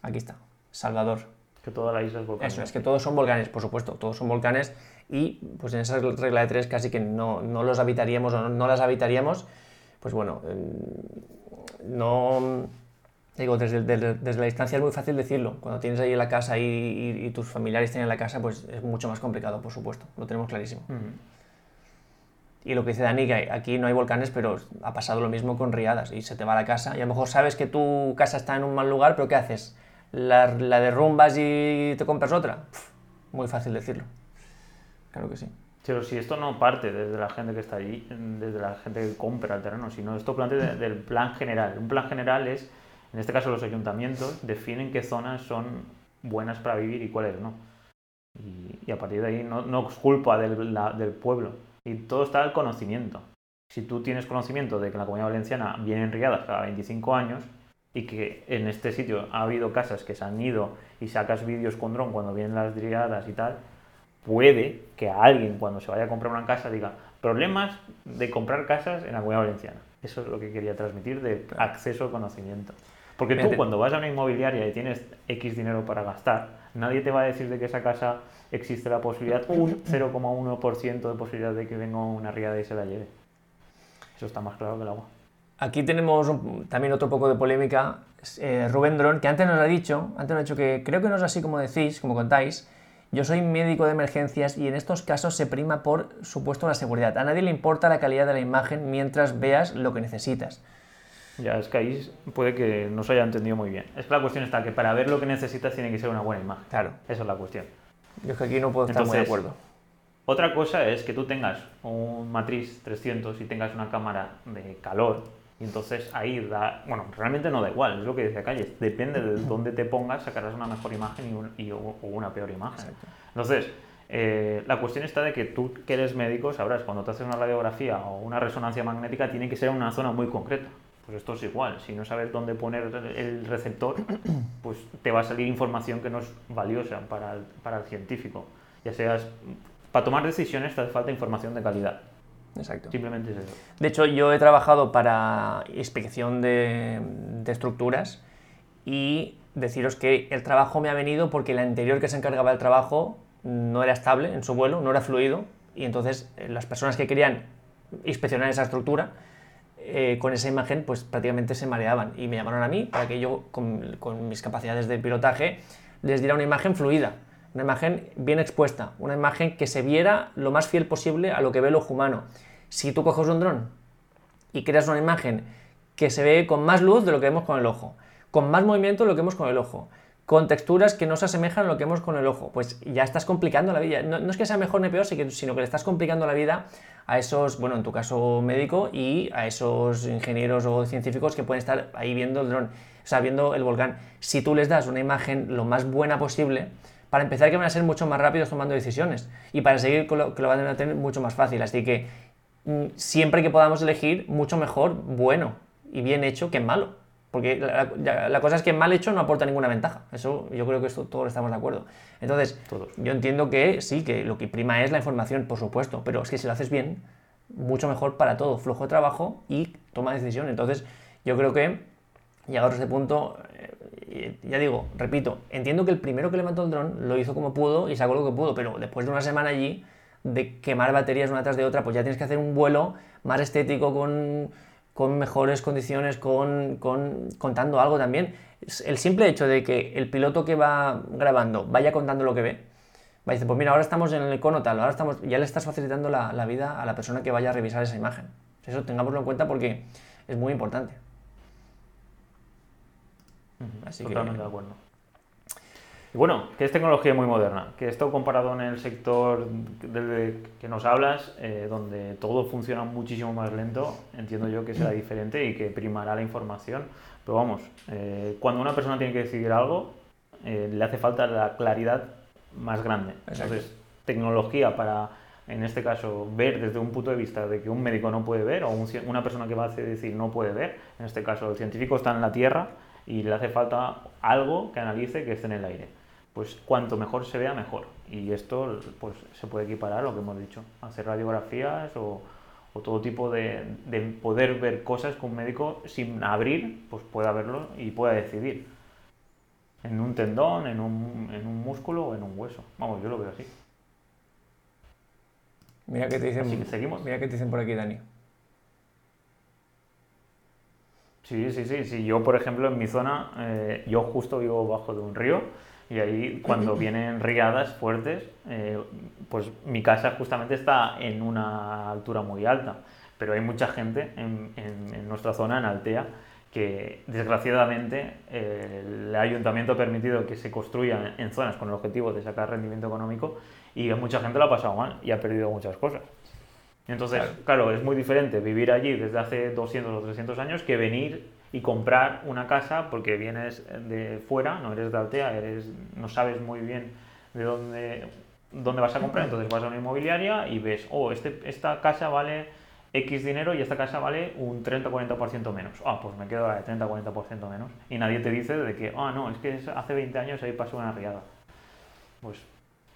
aquí está, Salvador. Que toda la isla es volcán. Eso, es que todos son volcanes, por supuesto, todos son volcanes y pues en esa regla de tres casi que no, no los habitaríamos o no, no las habitaríamos, pues bueno, no Digo, desde, la distancia es muy fácil decirlo. Cuando tienes ahí la casa y, tus familiares tienen la casa, pues es mucho más complicado, por supuesto. Lo tenemos clarísimo. Y lo que dice Dani, que aquí no hay volcanes, pero ha pasado lo mismo con riadas. Y se te va la casa. Y a lo mejor sabes que tu casa está en un mal lugar, pero ¿qué haces? ¿La, derrumbas y te compras otra? muy fácil decirlo. Claro que sí. Pero si esto no parte desde la gente que está allí, desde la gente que compra el terreno, sino esto plantea del plan general. Un plan general es en este caso los ayuntamientos definen qué zonas son buenas para vivir y cuáles no. Y, a partir de ahí no, no es culpa del, pueblo. Y todo está el conocimiento. Si tú tienes conocimiento de que la Comunidad Valenciana vienen riadas cada 25 años y que en este sitio ha habido casas que se han ido y sacas vídeos con dron cuando vienen las riadas y tal, puede que alguien cuando se vaya a comprar una casa diga problemas de comprar casas en la Comunidad Valenciana. Eso es lo que quería transmitir de acceso al conocimiento. Porque tú cuando vas a una inmobiliaria y tienes X dinero para gastar, nadie te va a decir de que esa casa existe la posibilidad, un [laughs] 0,1% de posibilidad de que venga una riada y se la lleve. Eso está más claro que el agua. Aquí tenemos también otro poco de polémica. Eh, Rubén Dron, que antes nos ha dicho, antes nos ha dicho que creo que no es así como decís, como contáis. Yo soy médico de emergencias y en estos casos se prima por supuesto la seguridad. A nadie le importa la calidad de la imagen mientras veas lo que necesitas. Ya, es que ahí puede que no se haya entendido muy bien. Es que la cuestión está que para ver lo que necesitas tiene que ser una buena imagen. Claro. Esa es la cuestión. Yo es que aquí no puedo estar muy de acuerdo. Otra cosa es que tú tengas un matriz 300 y tengas una cámara de calor y entonces ahí da, bueno, realmente no da igual, es lo que decía Calle, depende de dónde te pongas, sacarás una mejor imagen y, o una peor imagen. Entonces, eh, la cuestión está de que tú que eres médico sabrás, cuando te haces una radiografía o una resonancia magnética tiene que ser en una zona muy concreta. Pues esto es igual, si no sabes dónde poner el receptor, [coughs] pues te va a salir información que no es valiosa para el, para el científico. Ya seas, para tomar decisiones te hace falta información de calidad. Exacto. Simplemente es eso. De hecho, yo he trabajado para inspección de, de, estructuras y deciros que el trabajo me ha venido porque el anterior que se encargaba del trabajo no era estable en su vuelo, no era fluido y entonces eh, las personas que querían inspeccionar esa estructura eh, con esa imagen pues prácticamente se mareaban y me llamaron a mí para que yo con, con, mis capacidades de pilotaje les diera una imagen fluida, una imagen bien expuesta, una imagen que se viera lo más fiel posible a lo que ve el ojo humano. Si tú coges un dron y creas una imagen que se ve con más luz de lo que vemos con el ojo, con más movimiento de lo que vemos con el ojo, con texturas que no se asemejan a lo que vemos con el ojo, pues ya estás complicando la vida. No, es que sea mejor ni peor, sino que le estás complicando la vida a esos, bueno, en tu caso médico, y a esos ingenieros o científicos que pueden estar ahí viendo el dron, o sea, viendo el volcán. Si tú les das una imagen lo más buena posible, para empezar que van a ser mucho más rápidos tomando decisiones y para seguir que lo, que lo van a tener mucho más fácil. Así que mm, siempre que podamos elegir, mucho mejor bueno y bien hecho que malo. Porque la, cosa es que mal hecho no aporta ninguna ventaja. Eso yo creo que esto todos estamos de acuerdo. Entonces, yo entiendo que sí, que lo que prima es la información, por supuesto, pero es que si lo haces bien, mucho mejor para todo, flujo de trabajo y toma de decisión. Entonces, yo creo que llegados a este punto, eh, ya digo, repito, entiendo que el primero que levantó el dron lo hizo como pudo y sacó lo que pudo, pero después de una semana allí de quemar baterías una tras de otra, pues ya tienes que hacer un vuelo más estético con, mejores condiciones, con, contando algo también. El simple hecho de que el piloto que va grabando vaya contando lo que ve, va a decir, pues mira, ahora estamos en el icono tal, ahora estamos, ya le estás facilitando la, la vida a la persona que vaya a revisar esa imagen. Eso tengámoslo en cuenta porque es muy importante. Totalmente de acuerdo. Y bueno, que es tecnología muy moderna, que esto comparado en el sector del que nos hablas, eh, donde todo funciona muchísimo más lento, entiendo yo que será diferente y que primará la información. Pero vamos, eh, cuando una persona tiene que decidir algo, eh, le hace falta la claridad más grande. Entonces, tecnología para, en este caso, ver desde un punto de vista de que un médico no puede ver o una persona que va a decir no puede ver, en este caso el científico está en la Tierra y le hace falta algo que analice que esté en el aire. Pues cuanto mejor se vea, mejor. Y esto pues, se puede equiparar a lo que hemos dicho, hacer radiografías o, todo tipo de, poder ver cosas que un médico sin abrir pues pueda verlo y pueda decidir. En un tendón, en un, en un músculo o en un hueso. Vamos, yo lo veo así. Mira que te dicen, seguimos. Mira que te dicen por aquí, Dani. Sí, sí, sí, sí. Yo, por ejemplo, en mi zona, eh, yo justo vivo bajo de un río y ahí cuando [laughs] vienen riadas fuertes, eh, pues mi casa justamente está en una altura muy alta. Pero hay mucha gente en, nuestra zona, en Altea, que desgraciadamente eh, el ayuntamiento ha permitido que se construya en zonas con el objetivo de sacar rendimiento económico y mucha gente lo ha pasado mal y ha perdido muchas cosas. Entonces, claro. es muy diferente vivir allí desde hace 200 o 300 años que venir y comprar una casa porque vienes de fuera, no eres de Altea, eres, no sabes muy bien de dónde, dónde vas a comprar, entonces vas a una inmobiliaria y ves, oh, este, esta casa vale X dinero y esta casa vale un 30-40% menos. Ah, pues me quedo a 30-40% menos. Y nadie te dice de que, ah, no, es que hace 20 años ahí pasó una riada. Pues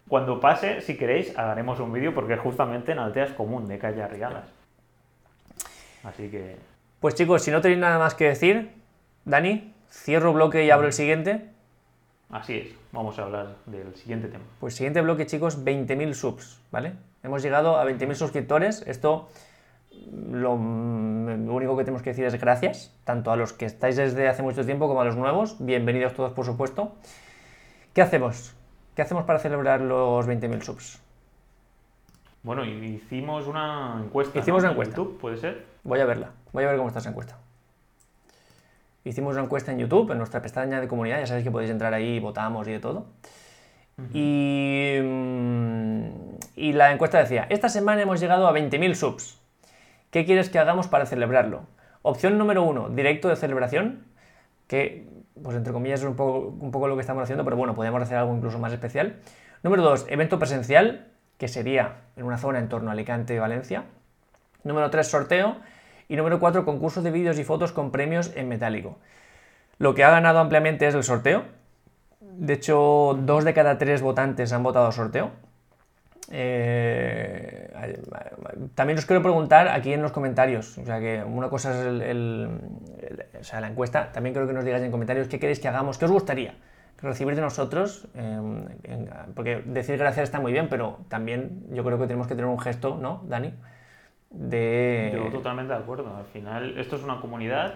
cuando pase, si queréis, haremos un vídeo porque justamente en Altea es común de que haya riadas. Así que... Pues chicos, si no tenéis nada más que decir, Dani, cierro bloque y abro el siguiente. Así es, vamos a hablar del siguiente tema. Pues siguiente bloque, chicos, 20.000 subs, ¿vale? Hemos llegado a 20.000 suscriptores. Esto, lo, lo, único que tenemos que decir es gracias, tanto a los que estáis desde hace mucho tiempo como a los nuevos. Bienvenidos todos, por supuesto. ¿Qué hacemos? ¿Qué hacemos para celebrar los 20.000 subs? Bueno, hicimos una encuesta. Hicimos una encuesta. YouTube, ¿puede ser? Voy a verla. Voy a ver cómo está esa encuesta. Hicimos una encuesta en YouTube, en nuestra pestaña de comunidad. Ya sabéis que podéis entrar ahí, votamos y de todo. y, mm, y la encuesta decía, esta semana hemos llegado a 20.000 subs. ¿Qué quieres que hagamos para celebrarlo? Opción número uno, directo de celebración, que pues entre comillas es un poco, un poco lo que estamos haciendo, pero bueno, podemos hacer algo incluso más especial. Número 2, evento presencial, que sería en una zona en torno a Alicante y Valencia. Número 3, sorteo. Y número 4, concurso de vídeos y fotos con premios en metálico. Lo que ha ganado ampliamente es el sorteo. De hecho, dos de cada tres votantes han votado sorteo. Eh, también os quiero preguntar aquí en los comentarios, o sea que una cosa es el, o sea, la encuesta, también creo que nos digáis en comentarios qué queréis que hagamos, qué os gustaría recibir de nosotros, em, porque decir gracias está muy bien, pero también yo creo que tenemos que tener un gesto, ¿no, Dani? De... Yo totalmente de acuerdo, al final esto es una comunidad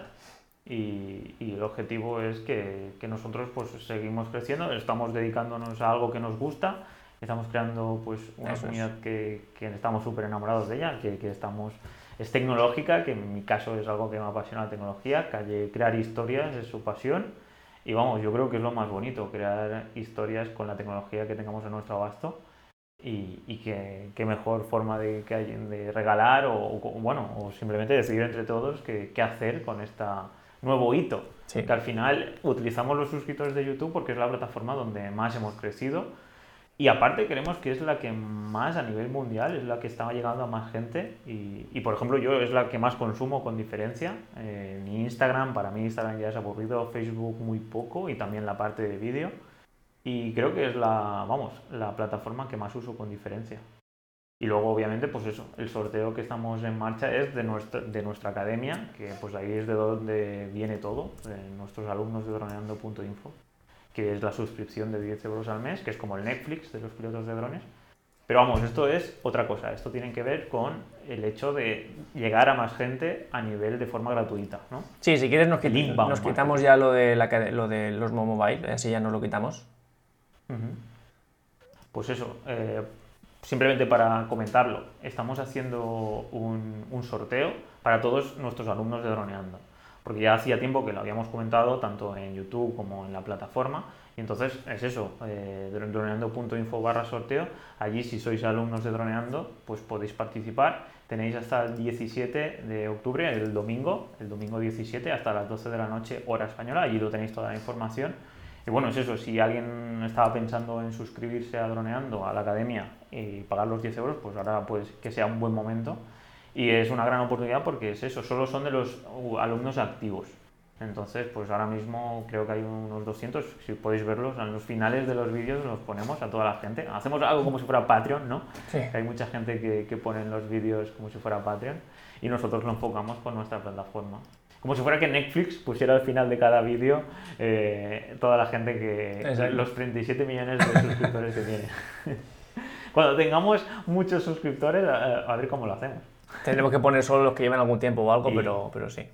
y, el objetivo es que, que nosotros pues seguimos creciendo, estamos dedicándonos a algo que nos gusta estamos creando pues una comunidad que, que, estamos súper enamorados de ella, que, que, estamos es tecnológica, que en mi caso es algo que me apasiona la tecnología, crear historias es su pasión y vamos, yo creo que es lo más bonito, crear historias con la tecnología que tengamos en nuestro abasto y, y que, qué mejor forma de, que hay, de regalar o, bueno, o simplemente decidir entre todos qué, qué hacer con este nuevo hito. Que al final utilizamos los suscriptores de YouTube porque es la plataforma donde más hemos crecido Y aparte creemos que es la que más a nivel mundial, es la que está llegando a más gente y, por ejemplo yo es la que más consumo con diferencia. Eh, mi Instagram, para mí Instagram ya es aburrido, Facebook muy poco y también la parte de vídeo. Y creo que es la, vamos, la plataforma que más uso con diferencia. Y luego, obviamente, pues eso, el sorteo que estamos en marcha es de nuestra, de nuestra academia, que pues ahí es de donde viene todo, de nuestros alumnos de droneando.info que es la suscripción de 10 euros al mes, que es como el Netflix de los pilotos de drones. Pero vamos, esto es otra cosa, esto tiene que ver con el hecho de llegar a más gente a nivel de forma gratuita, ¿no? Sí, si quieres nos, nos quitamos ya lo de, la, lo de los mobile, así ya nos lo quitamos. Pues eso, eh, simplemente para comentarlo, estamos haciendo un, un sorteo para todos nuestros alumnos de Droneando porque ya hacía tiempo que lo habíamos comentado tanto en YouTube como en la plataforma. Y entonces es eso, eh, droneando.info barra sorteo. Allí si sois alumnos de Droneando, pues podéis participar. Tenéis hasta el 17 de octubre, el domingo, el domingo 17, hasta las 12 de la noche, hora española. Allí lo tenéis toda la información. Y bueno, es eso, si alguien estaba pensando en suscribirse a Droneando, a la academia y pagar los 10 euros, pues ahora pues que sea un buen momento y es una gran oportunidad porque es eso, solo son de los uh, alumnos activos. Entonces, pues ahora mismo creo que hay unos 200, si podéis verlos, en los finales de los vídeos los ponemos a toda la gente. Hacemos algo como si fuera Patreon, ¿no? Sí. Hay mucha gente que, que pone en los vídeos como si fuera Patreon y nosotros lo enfocamos con nuestra plataforma. Como si fuera que Netflix pusiera al final de cada vídeo eh, toda la gente que... los 37 millones de suscriptores que tiene. [laughs] Cuando tengamos muchos suscriptores, a ver cómo lo hacemos. Tenemos que poner solo los que llevan algún tiempo o algo, pero, pero sí.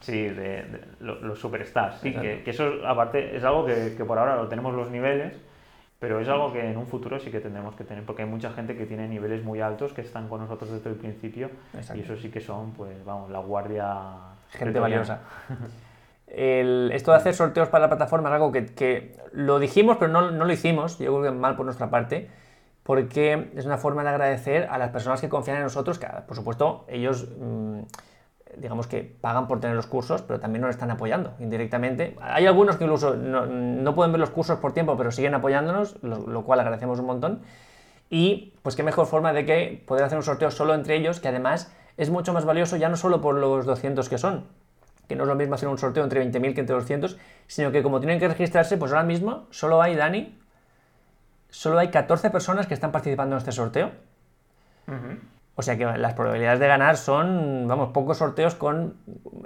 Sí, de, los, superstars. Sí, que, eso aparte es algo que, por ahora lo tenemos los niveles, pero es algo que en un futuro sí que tendremos que tener, porque hay mucha gente que tiene niveles muy altos que están con nosotros desde el principio y eso sí que son, pues vamos, la guardia. Gente valiosa. [laughs] esto de hacer sorteos para la plataforma es algo que, lo dijimos, pero no, no, lo hicimos, yo creo que mal por nuestra parte porque es una forma de agradecer a las personas que confían en nosotros, que por supuesto ellos, mm, digamos que pagan por tener los cursos, pero también nos están apoyando indirectamente. Hay algunos que incluso no, pueden ver los cursos por tiempo, pero siguen apoyándonos, lo, cual agradecemos un montón. Y pues qué mejor forma de que poder hacer un sorteo solo entre ellos, que además es mucho más valioso ya no solo por los 200 que son, que no es lo mismo hacer un sorteo entre 20.000 que entre 200, sino que como tienen que registrarse, pues ahora mismo solo hay, Dani, solo hay 14 personas que están participando en este sorteo. O sea que las probabilidades de ganar son, vamos, pocos sorteos con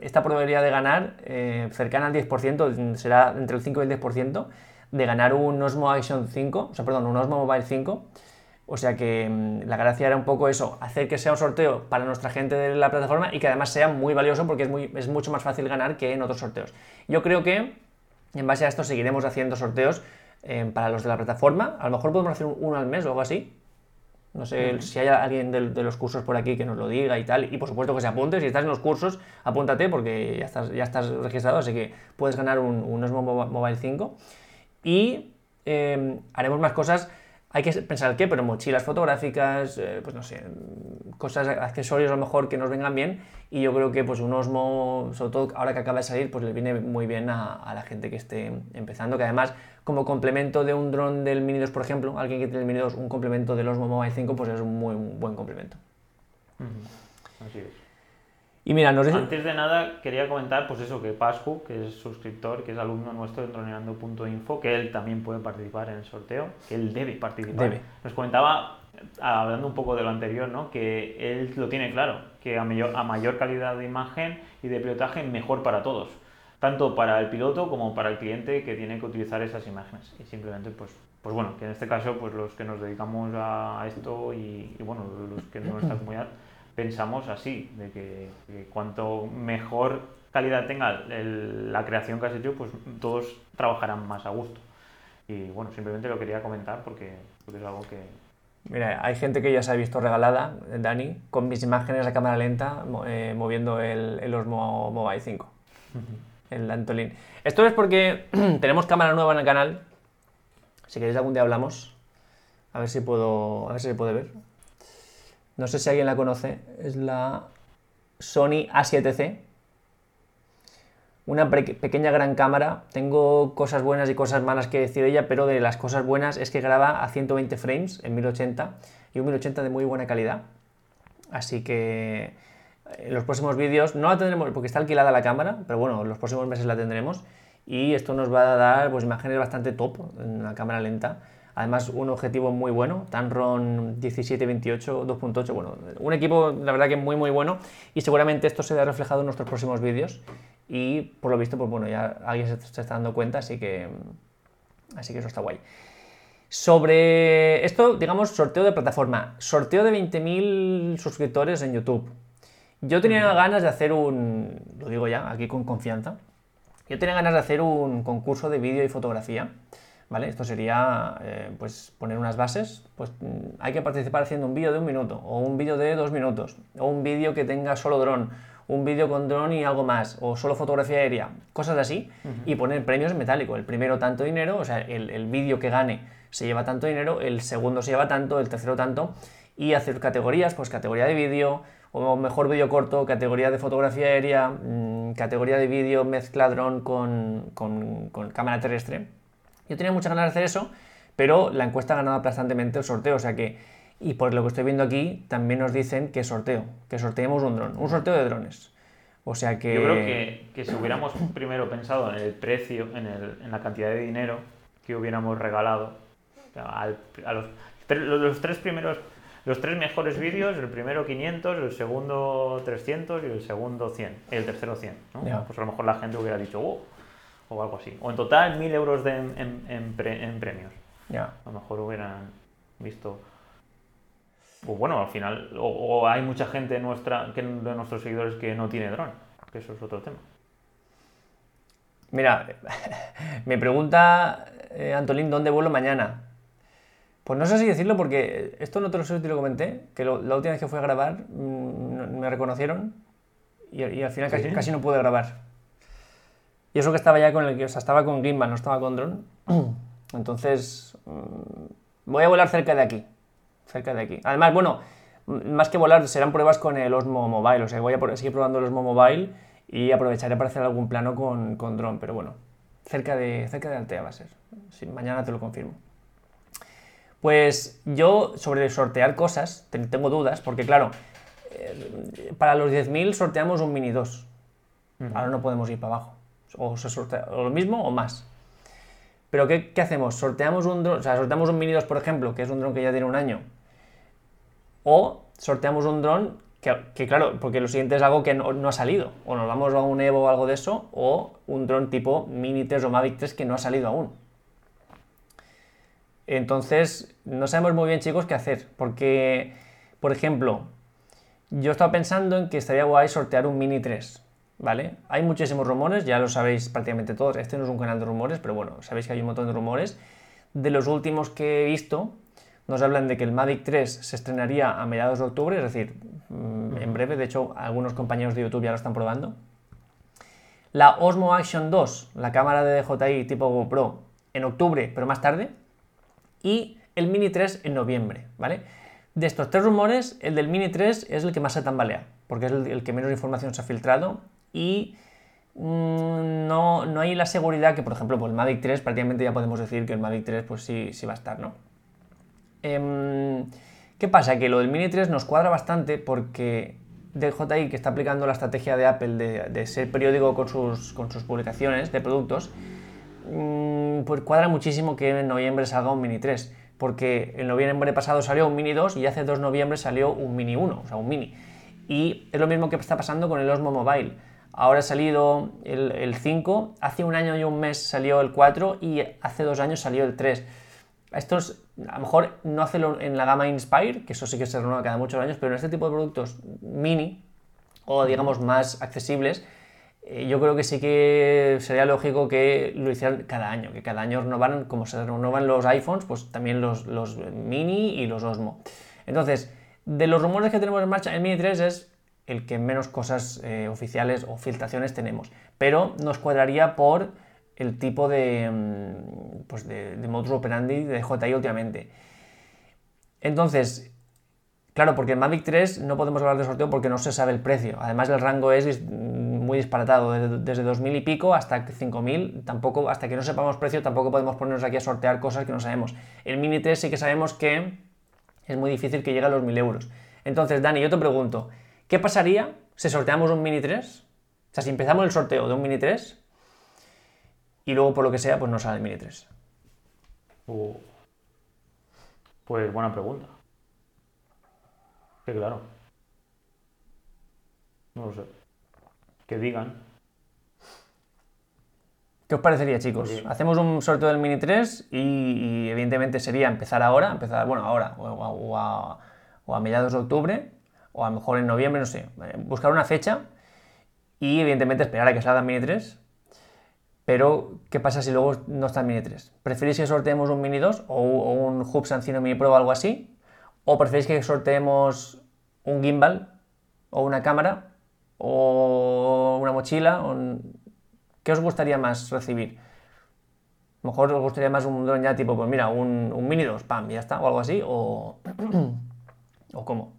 esta probabilidad de ganar eh, cercana al 10%, será entre el 5 y el 10%, de ganar un Osmo Action 5, o sea, perdón, un Osmo Mobile 5. O sea que mm, la gracia era un poco eso, hacer que sea un sorteo para nuestra gente de la plataforma y que además sea muy valioso porque es, muy, es mucho más fácil ganar que en otros sorteos. Yo creo que en base a esto seguiremos haciendo sorteos eh, para los de la plataforma. A lo mejor podemos hacer uno al mes o algo así. No sé si hay alguien de, los cursos por aquí que nos lo diga y tal. Y por supuesto que se apunte. Si estás en los cursos, apúntate porque ya estás, ya estás registrado, así que puedes ganar un, un Osmo Mobile 5. Y eh, haremos más cosas hay que pensar el qué, pero mochilas fotográficas, eh, pues no sé, cosas, accesorios a lo mejor que nos vengan bien y yo creo que pues un Osmo, sobre todo ahora que acaba de salir, pues le viene muy bien a, la gente que esté empezando, que además como complemento de un dron del Mini 2, por ejemplo, alguien que tiene el Mini 2, un complemento del Osmo Mobile 5, pues es un muy buen complemento. Así es. Y mira, Antes de nada, quería comentar, pues eso, que Pascu, que es suscriptor, que es alumno nuestro de droneando.info, que él también puede participar en el sorteo, que él debe participar. Nos comentaba, hablando un poco de lo anterior, ¿no? que él lo tiene claro, que a mayor, a mayor calidad de imagen y de pilotaje, mejor para todos. Tanto para el piloto como para el cliente que tiene que utilizar esas imágenes. Y simplemente, pues, pues bueno, que en este caso, pues los que nos dedicamos a esto y, y bueno, los que en nuestra comunidad pensamos así, de que, cuanto mejor calidad tenga la creación que has hecho, pues todos trabajarán más a gusto. Y bueno, simplemente lo quería comentar porque, es algo que... Mira, hay gente que ya se ha visto regalada, Dani, con mis imágenes a cámara lenta eh, moviendo el, el, Osmo Mobile 5, el Antolin. Esto es porque [clears throat] tenemos cámara nueva en el canal. Si queréis algún día hablamos. A ver si puedo, a ver si se puede ver. No sé si alguien la conoce. Es la Sony A7C. una pequeña gran cámara. Tengo cosas buenas y cosas malas que decir de ella, pero de las cosas buenas es que graba a 120 frames en 1080 y un 1080 de muy buena calidad. Así que en los próximos vídeos no la tendremos porque está alquilada la cámara, pero bueno, en los próximos meses la tendremos y esto nos va a dar pues imágenes bastante top en la cámara lenta. Además, un objetivo muy bueno, Tamron 1728 2.8, bueno, un equipo la verdad que muy muy bueno y seguramente esto se verá reflejado en nuestros próximos vídeos y por lo visto, pues bueno, ya alguien se, está dando cuenta, así que, así que eso está guay. Sobre esto, digamos, sorteo de plataforma, sorteo de 20.000 suscriptores en YouTube. Yo tenía ganas de hacer un, lo digo ya, aquí con confianza, yo tenía ganas de hacer un concurso de vídeo y fotografía. ¿Vale? Esto sería eh, pues poner unas bases, pues mm, hay que participar haciendo un vídeo de un minuto, o un vídeo de dos minutos, o un vídeo que tenga solo dron, un vídeo con dron y algo más, o solo fotografía aérea, cosas así, y poner premios en metálico. El primero tanto dinero, o sea, el, el vídeo que gane se lleva tanto dinero, el segundo se lleva tanto, el tercero tanto, y hacer categorías, pues categoría de vídeo, o mejor vídeo corto, categoría de fotografía aérea, mm, categoría de vídeo mezcla dron con, con, cámara terrestre. Yo tenía muchas ganas de hacer eso, pero la encuesta ha ganado aplastantemente el sorteo, o sea que, y por lo que estoy viendo aquí, también nos dicen que sorteo, que sorteemos un dron, un sorteo de drones. O sea que... Yo creo que, que si hubiéramos primero pensado en el precio, en, el, en la cantidad de dinero que hubiéramos regalado a los, los tres primeros los tres mejores vídeos, el primero 500, el segundo 300 y el segundo 100, el tercero 100. ¿no? Pues a lo mejor la gente hubiera dicho, oh", o algo así. O en total 1000 euros de, en, premios. A lo mejor hubieran visto. O bueno, al final, o, hay mucha gente nuestra, que, de nuestros seguidores que no tiene dron, que eso es otro tema. Mira, [laughs] me pregunta eh, Antolín dónde vuelo mañana. Pues no sé si decirlo porque esto no te lo sé si te lo comenté, que la última vez que fui a grabar mm, me reconocieron y, al final casi, no pude grabar. Y eso que estaba ya con el o sea, estaba con Gimbal, no estaba con drone. [clears throat] Entonces, mm, voy a volar cerca de aquí, cerca de aquí. Además, bueno, más que volar, serán pruebas con el Osmo Mobile, o sea, voy a seguir probando el Osmo Mobile y aprovecharé para hacer algún plano con, con drone, pero bueno, cerca de, cerca de Altea va a ser. mañana te lo confirmo. Pues yo sobre sortear cosas tengo dudas, porque claro, eh, para los 10.000 sorteamos un Mini 2. Ahora no podemos ir para abajo. O se sortea lo mismo o más. Pero ¿qué, hacemos? Sorteamos un dron, o sea, sorteamos un Mini 2, por ejemplo, que es un dron que ya tiene un año. O sorteamos un dron que, claro, porque lo siguiente es algo que no, ha salido. O nos vamos a un Evo o algo de eso, o un dron tipo Mini 3 o Mavic 3 que no ha salido aún. Entonces, no sabemos muy bien, chicos, qué hacer. Porque, por ejemplo, yo estaba pensando en que estaría guay sortear un Mini 3. ¿Vale? Hay muchísimos rumores, ya lo sabéis prácticamente todos. Este no es un canal de rumores, pero bueno, sabéis que hay un montón de rumores. De los últimos que he visto, nos hablan de que el Mavic 3 se estrenaría a mediados de octubre, es decir, mm, en breve. De hecho, algunos compañeros de YouTube ya lo están probando. La Osmo Action 2, la cámara de DJI tipo GoPro, en octubre, pero más tarde y el Mini 3 en noviembre, ¿vale? De estos tres rumores, el del Mini 3 es el que más se tambalea, porque es el, que menos información se ha filtrado y mm, no, no, hay la seguridad que, por ejemplo, pues el Mavic 3, prácticamente ya podemos decir que el Mavic 3 pues sí, sí va a estar, ¿no? Em, ¿Qué pasa? Que lo del Mini 3 nos cuadra bastante porque DJI, que está aplicando la estrategia de Apple de, ser periódico con sus, con sus publicaciones de productos, Mm, pues cuadra muchísimo que en noviembre salga un Mini 3, porque en noviembre pasado salió un Mini 2 y hace dos noviembre salió un Mini 1, o sea, un Mini. Y es lo mismo que está pasando con el Osmo Mobile. Ahora ha salido el, 5, hace un año y un mes salió el 4 y hace dos años salió el 3. Estos, a lo mejor no hacerlo en la gama Inspire, que eso sí que se renueva cada muchos años, pero en este tipo de productos mini o digamos más accesibles, eh, yo creo que sí que sería lógico que lo hicieran cada año, que cada año renovaran, como se renovan los iPhones, pues también los, mini y los Osmo. Entonces, de los rumores que tenemos en marcha, el Mini 3 es el que menos cosas eh, oficiales o filtraciones tenemos, pero nos cuadraría por el tipo de, mm, pues de, de modus operandi de JI últimamente. Entonces, Claro, porque el Mavic 3 no podemos hablar de sorteo porque no se sabe el precio. Además, el rango es muy disparatado, desde, desde 2.000 y pico hasta 5.000, tampoco, hasta que no sepamos precio, tampoco podemos ponernos aquí a sortear cosas que no sabemos. El Mini 3 sí que sabemos que es muy difícil que llegue a los 1.000 euros. Entonces, Dani, yo te pregunto, ¿qué pasaría si sorteamos un Mini 3? O sea, si empezamos el sorteo de un Mini 3 y luego por lo que sea, pues no sale el Mini 3. Uh. Pues buena pregunta. Sí, claro. No lo sé. Que digan. ¿Qué os parecería, chicos? Hacemos un sorteo del Mini 3 y, y evidentemente sería empezar ahora, empezar, bueno, ahora, o a, o a mediados de octubre, o a lo mejor en noviembre, no sé. eh, Buscar una fecha y evidentemente esperar a que salga Mini 3. Pero, ¿qué pasa si luego no está el Mini 3? ¿Preferís que sorteemos un Mini 2 o, o un Hub Sancino Mini Pro o algo así? ¿O preferís que sorteemos un gimbal o una cámara o una mochila? o un- ¿Qué os gustaría más recibir? A lo mejor os gustaría más un dron ya tipo, pues mira, un, un Mini 2, pam, ya está, o algo así, o... [clears throat] ¿O cómo?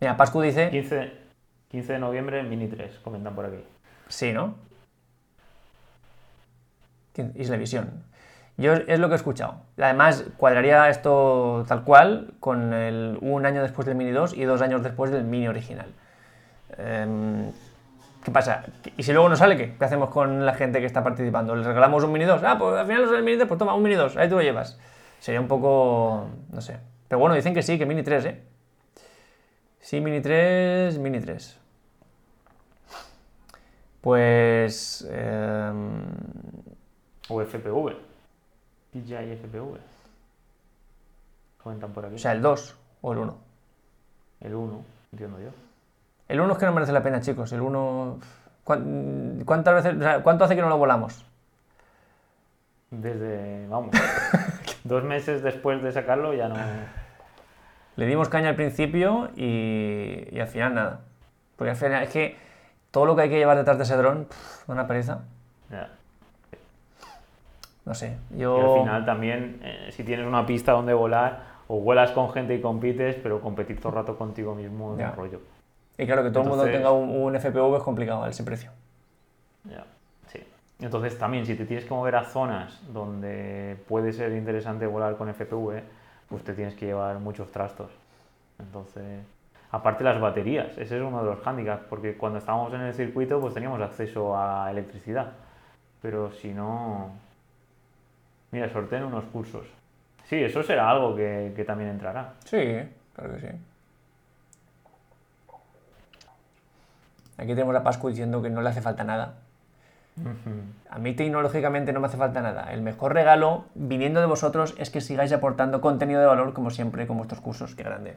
Mira, Pascu dice... 15, 15 de noviembre, Mini 3, comentan por aquí. Sí, ¿no? Isla Visión. Yo es lo que he escuchado. Además, cuadraría esto tal cual con el un año después del Mini 2 y dos años después del Mini original. Em, ¿Qué pasa? ¿Y si luego no sale qué? ¿Qué hacemos con la gente que está participando? ¿Les regalamos un Mini 2? Ah, pues al final no sale el Mini 3, pues toma, un Mini 2, ahí tú lo llevas. Sería un poco... no sé. Pero bueno, dicen que sí, que Mini 3, ¿eh? Sí, Mini 3, Mini 3. Pues... em, O FPV. DJI FPV. Comentan por aquí. o sea, el 2 o el 1. el 1, entiendo yo. El 1 es que no merece la pena, chicos. El 1... ¿cuán- ¿Cuántas veces, o sea, ¿Cuánto hace que no lo volamos? Desde, vamos, [laughs] dos meses después de sacarlo ya no... Le dimos caña al principio y, y al final nada. Porque al final es que todo lo que hay que llevar detrás de ese dron, pff, una pereza. ya. No sé, Y yo... al final también, eh, si tienes una pista donde volar, o vuelas con gente y compites, pero competir todo el rato contigo mismo es Ya. un rollo. Y claro, que todo el mundo Entonces- tenga un, un FPV es complicado a ese precio. Ya, sí. Entonces también, si te tienes que mover a zonas donde puede ser interesante volar con FPV, pues tienes que llevar muchos trastos. Entonces, aparte las baterías, ese es uno de los hándicaps, porque cuando estábamos en el circuito pues teníamos acceso a electricidad, pero si no... Mira, sorteen unos cursos. Sí, eso será algo que, que también entrará. Sí, claro que sí. Aquí tenemos a Pascu diciendo que no le hace falta nada. A mí tecnológicamente no me hace falta nada. El mejor regalo viniendo de vosotros es que sigáis aportando contenido de valor como siempre con vuestros cursos. Qué grande.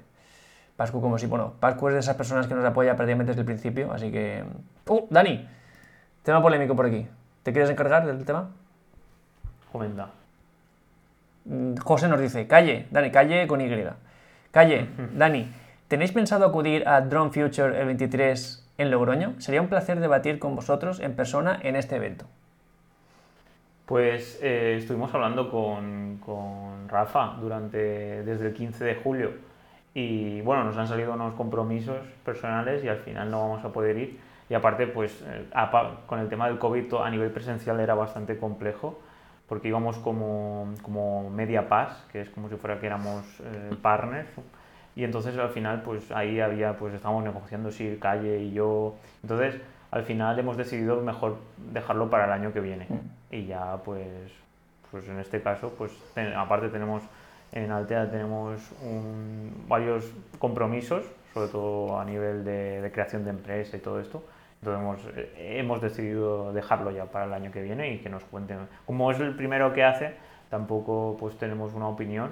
Pascu como si, bueno, Pascu es de esas personas que nos apoya prácticamente desde el principio, así que... ¡Uh, Dani! Tema polémico por aquí. ¿Te quieres encargar del tema? Comenta. Mm, José nos dice, calle, Dani, calle con Y. Calle, Dani, ¿tenéis pensado acudir a Drone Future el 23 en Logroño? Sería un placer debatir con vosotros en persona en este evento. Pues eh, estuvimos hablando con, con Rafa durante, desde el 15 de julio y bueno, nos han salido unos compromisos personales y al final no vamos a poder ir. Y aparte, pues eh, con el tema del COVID a nivel presencial era bastante complejo porque íbamos como, como media pass, que es como si fuera que éramos eh, partners. Y entonces al final, pues ahí había, pues estábamos negociando si Calle y yo. Entonces, al final hemos decidido mejor dejarlo para el año que viene. Y ya, pues, pues en este caso, pues ten- aparte tenemos en Altea tenemos un- varios compromisos, sobre todo a nivel de, de creación de empresa y todo esto. Entonces hemos, eh, hemos decidido dejarlo ya para el año que viene y que nos cuenten. Como es el primero que hace, tampoco pues tenemos una opinión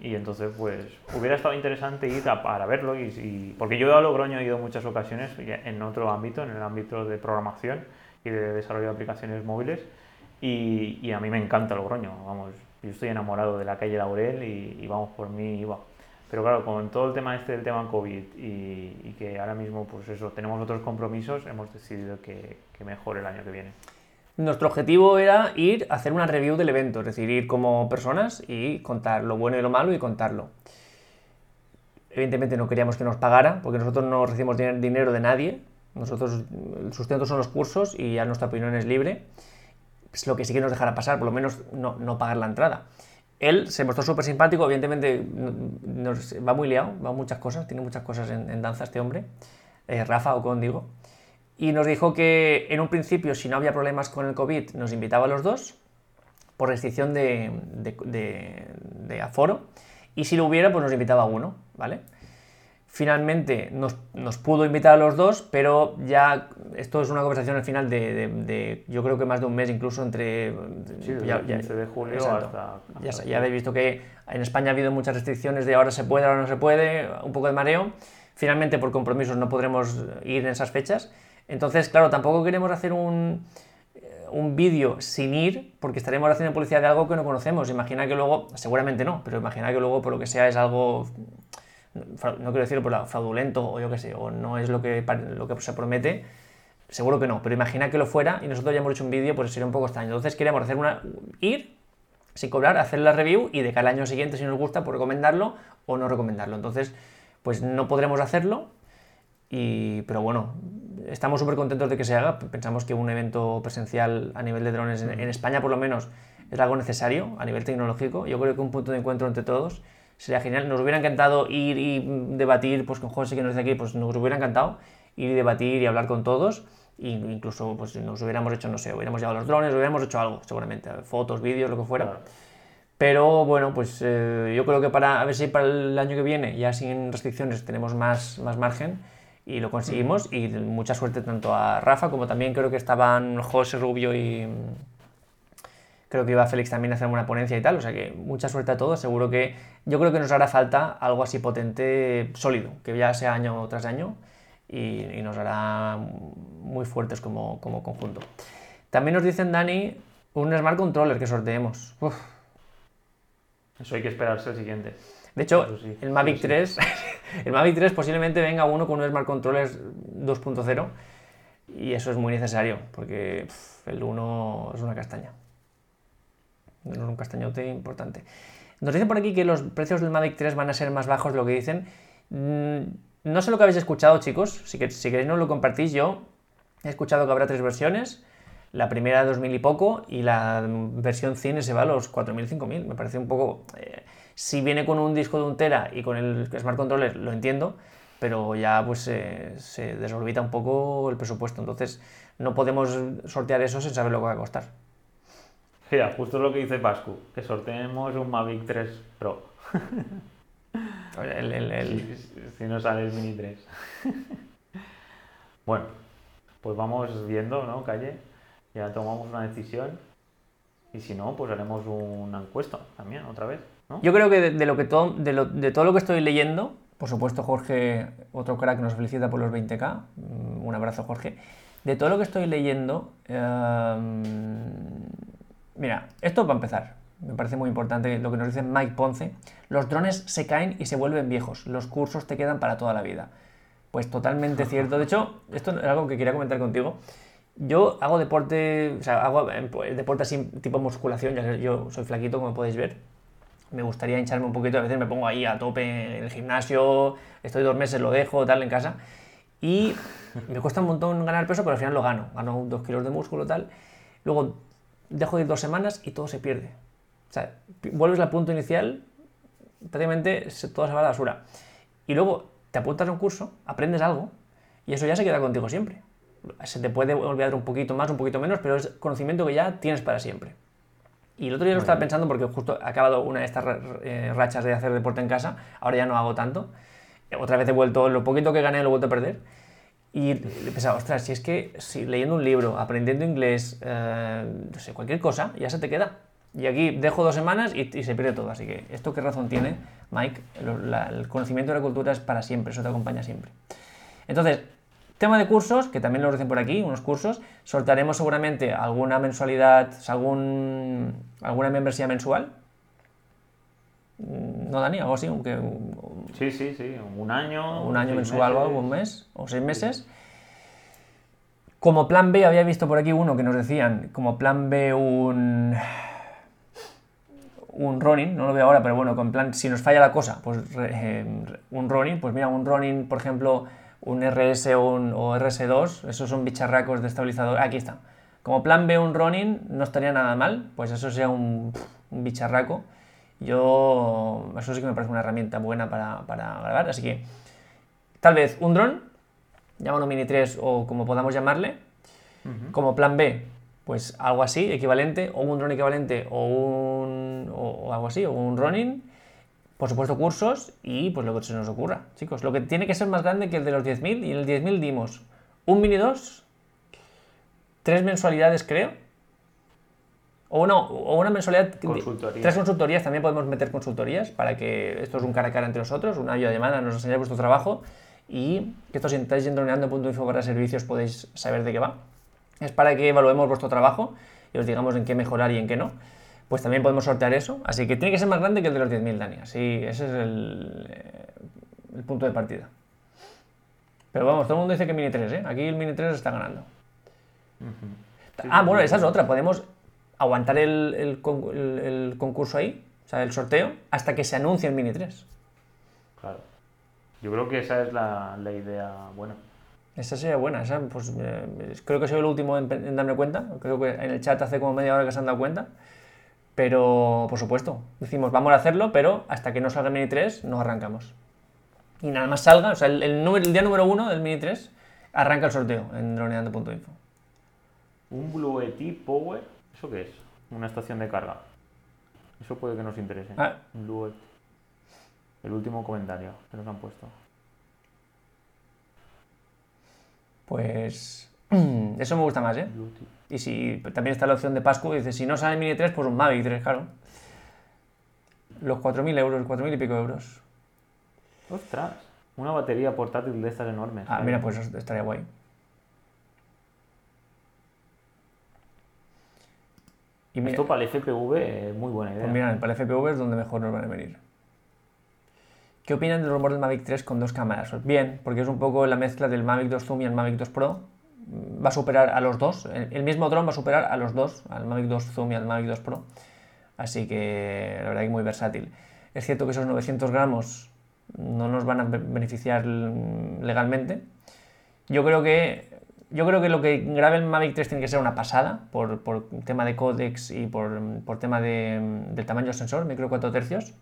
y entonces pues hubiera estado interesante ir a- para verlo y, y- porque yo a Logroño he ido muchas ocasiones en otro ámbito, en el ámbito de programación y de desarrollo de aplicaciones móviles y, y a mí me encanta Logroño, vamos, yo estoy enamorado de la calle Laurel y, y vamos por mí iba. Pero claro, con todo el tema este del tema COVID y que ahora mismo pues eso, tenemos otros compromisos, hemos decidido que, que mejor el año que viene. Nuestro objetivo era ir a hacer una review del evento, es decir, ir como personas y contar lo bueno y lo malo y contarlo. Evidentemente no queríamos que nos pagara, porque nosotros no recibimos din- dinero de nadie, Nosotros, el sustento son los cursos y ya nuestra opinión es libre. Es lo que sí que nos dejará pasar, por lo menos no, no pagar la entrada. Él se mostró súper simpático, evidentemente nos, va muy liado, va muchas cosas, tiene muchas cosas en, danza este hombre, eh, Rafa o con digo, y nos dijo que en un principio, si no había problemas con el COVID, nos invitaba a los dos, por restricción de, de, aforo, y si lo hubiera, pues nos invitaba a uno, ¿vale? Finalmente nos, nos, pudo invitar a los dos, pero ya esto es una conversación al final de, yo creo que más de un mes incluso entre... Sí, ya, el 15 de julio hasta, ya, ya, habéis visto que en España ha habido muchas restricciones de ahora se puede, ahora no se puede, un poco de mareo. Finalmente por compromisos no podremos ir en esas fechas. Entonces, claro, tampoco queremos hacer un, un vídeo sin ir porque estaremos haciendo publicidad de algo que no conocemos. Imagina que luego, seguramente no, pero imagina que luego por lo que sea es algo no quiero pero fraudulento o yo qué sé, o no es lo que, lo que se promete, seguro que no, pero imagina que lo fuera y nosotros ya hemos hecho un vídeo, pues sería un poco extraño. Entonces queríamos hacer una, ir sin cobrar, hacer la review y de cada año siguiente, si nos gusta, pues recomendarlo o no recomendarlo. Entonces, pues no podremos hacerlo, y, pero bueno, estamos súper contentos de que se haga. Pensamos que un evento presencial a nivel de drones en, en España, por lo menos, es algo necesario a nivel tecnológico. Yo creo que un punto de encuentro entre todos sería genial. Nos hubiera encantado ir y debatir, pues con José que nos dice aquí, pues nos hubiera encantado ir y debatir y hablar con todos. E incluso pues nos hubiéramos hecho, no sé, hubiéramos llevado los drones, hubiéramos hecho algo, seguramente, fotos, vídeos, lo que fuera. Pero bueno, pues eh, yo creo que para, a ver si para el año que viene, ya sin restricciones, tenemos más, más margen y lo conseguimos. Y mucha suerte tanto a Rafa como también creo que estaban José Rubio y, Creo que iba Félix también a hacer una ponencia y tal, o sea que mucha suerte a todos. Seguro que yo creo que nos hará falta algo así potente, sólido, que ya sea año tras año y, nos hará muy fuertes como, como, conjunto. También nos dicen, Dani, un Smart Controller que sorteemos. Eso hay que esperarse el siguiente. De hecho, el Mavic 3, [laughs] el Mavic 3 posiblemente venga uno con un Smart Controller 2.0 y eso es muy necesario porque el 1 es una castaña un castañote importante. Nos dicen por aquí que los precios del Mavic 3 van a ser más bajos de lo que dicen. Mm, no sé lo que habéis escuchado, chicos. Si, si queréis no lo compartís, yo he escuchado que habrá tres versiones. La primera 2000 y poco y la versión cine se va a los 4000, 5000. Me parece un poco... Eh, si viene con un disco de un tera y con el Smart Controller lo entiendo, pero ya pues se desorbita un poco el presupuesto. Entonces no podemos sortear eso sin saber lo que va a costar. Mira, justo lo que dice Pascu, que sorteemos un Mavic 3 Pro. [laughs] Si, no sale el Mini 3. [laughs] bueno, pues vamos viendo, ¿no, Calle? Ya tomamos una decisión. Y si no, pues haremos una encuesta también, otra vez. ¿No? Yo creo que de, lo que todo, de, todo lo que estoy leyendo, por supuesto, Jorge, otro crack nos felicita por los 20k. Mm, un abrazo, Jorge. De todo lo que estoy leyendo, em, Mira, esto va a empezar. Me parece muy importante lo que nos dice Mike Ponce. Los drones se caen y se vuelven viejos. Los cursos te quedan para toda la vida. Pues totalmente [laughs] cierto. De hecho, esto es algo que quería comentar contigo. Yo hago deporte, o sea, hago eh, pues, deporte así tipo musculación, ya que yo soy flaquito, como podéis ver. Me gustaría hincharme un poquito, a veces me pongo ahí a tope en el gimnasio, estoy dos meses, lo dejo, tal, en casa. Y me cuesta un montón ganar peso, pero al final lo gano. Gano dos kilos de músculo, tal. Luego dejo de ir dos semanas y todo se pierde. O sea, vuelves al punto inicial, prácticamente todo se va a la basura. Y luego te apuntas a un curso, aprendes algo y eso ya se queda contigo siempre. Se te puede olvidar un poquito más, un poquito menos, pero es conocimiento que ya tienes para siempre. Y el otro día lo estaba pensando porque justo he acabado una de estas eh, rachas de hacer deporte en casa, ahora ya no hago tanto. Otra vez he vuelto, lo poquito que gané lo he vuelto a perder. Y pensaba, ostras, si es que si leyendo un libro, aprendiendo inglés, eh, no sé, cualquier cosa, ya se te queda. Y aquí dejo dos semanas y, se pierde todo. Así que esto qué razón tiene, Mike. el conocimiento de la cultura es para siempre, eso te acompaña siempre. Entonces, tema de cursos, que también lo dicen por aquí, unos cursos. Soltaremos seguramente alguna mensualidad, algún, alguna membresía mensual ¿No, Dani? Algo así, aunque... Sí, sí, sí, un año. Un año mensual o algo, un mes, o seis meses. Como plan B, había visto por aquí uno que nos decían, como plan B un... Un running, no lo veo ahora, pero bueno, con plan, si nos falla la cosa, pues eh, un running, pues mira, un running, por ejemplo, un RS o, un, o RS2, esos son bicharracos de estabilizador. Aquí está. Como plan B un Ronin no estaría nada mal, pues eso sea un, un bicharraco. Yo, eso sí que me parece una herramienta buena para, para grabar, así que tal vez un dron, llámalo Mini 3 o como podamos llamarle, como plan B, pues algo así, equivalente, o un dron equivalente, o un o, algo así, o un Ronin, por supuesto cursos y pues lo que se nos ocurra, chicos. Lo que tiene que ser más grande que el de los 10.000 y en el 10.000 dimos un Mini 2, tres mensualidades creo, o, no, o una mensualidad, Consultoría. tres consultorías, también podemos meter consultorías para que esto es un cara a cara entre nosotros, una ayuda de nos enseñáis vuestro trabajo y que esto si estáis en droneando.info para servicios podéis saber de qué va. Es para que evaluemos vuestro trabajo y os digamos en qué mejorar y en qué no. Pues también podemos sortear eso. Así que tiene que ser más grande que el de los 10.000, Dani. Así, ese es el, eh, el punto de partida. Pero vamos, todo el mundo dice que Mini 3, ¿eh? Aquí el Mini 3 está ganando. ah, bueno, esa es otra. Podemos aguantar el, el con- el- el concurso ahí, o sea, el sorteo, hasta que se anuncie el Mini 3. Claro. Yo creo que esa es la, la idea buena. Esa sería buena, esa, pues, eh, creo que soy el último en, en darme cuenta, creo que en el chat hace como media hora que se han dado cuenta, pero por supuesto, decimos vamos a hacerlo, pero hasta que no salga el Mini 3 no arrancamos. Y nada más salga, o sea, el, el número- el día número uno del Mini 3 arranca el sorteo en droneando.info. Un Blue ET Power, ¿eso qué es? Una estación de carga. Eso puede que nos interese. Ah. Un Blue ET. El último comentario que nos han puesto. Pues [clears throat] eso me gusta más, ¿eh? Blue. Y si también está la opción de Pascu, dice, si no sale el Mini 3, pues un Mavic 3, claro. Los 4.000 euros, 4.000 y pico euros. ¡Ostras! Una batería portátil de estas enormes. Ah, ¿eh? mira, pues eso estaría guay. Y mira, Esto para el FPV es muy buena idea. pues mira, para el FPV es donde mejor nos van a venir. ¿Qué opinan del rumor del Mavic 3 con dos cámaras? Bien, porque es un poco la mezcla del Mavic 2 Zoom y el Mavic 2 Pro. Va a superar a los dos. El mismo dron va a superar a los dos, al Mavic 2 Zoom y al Mavic 2 Pro. Así que la verdad que muy versátil. Es cierto que esos 900 gramos no nos van a be- beneficiar legalmente. Yo creo que yo creo que lo que grabe el Mavic 3 tiene que ser una pasada por, por tema de códex y por, por tema de, del tamaño del sensor, micro 4 tercios,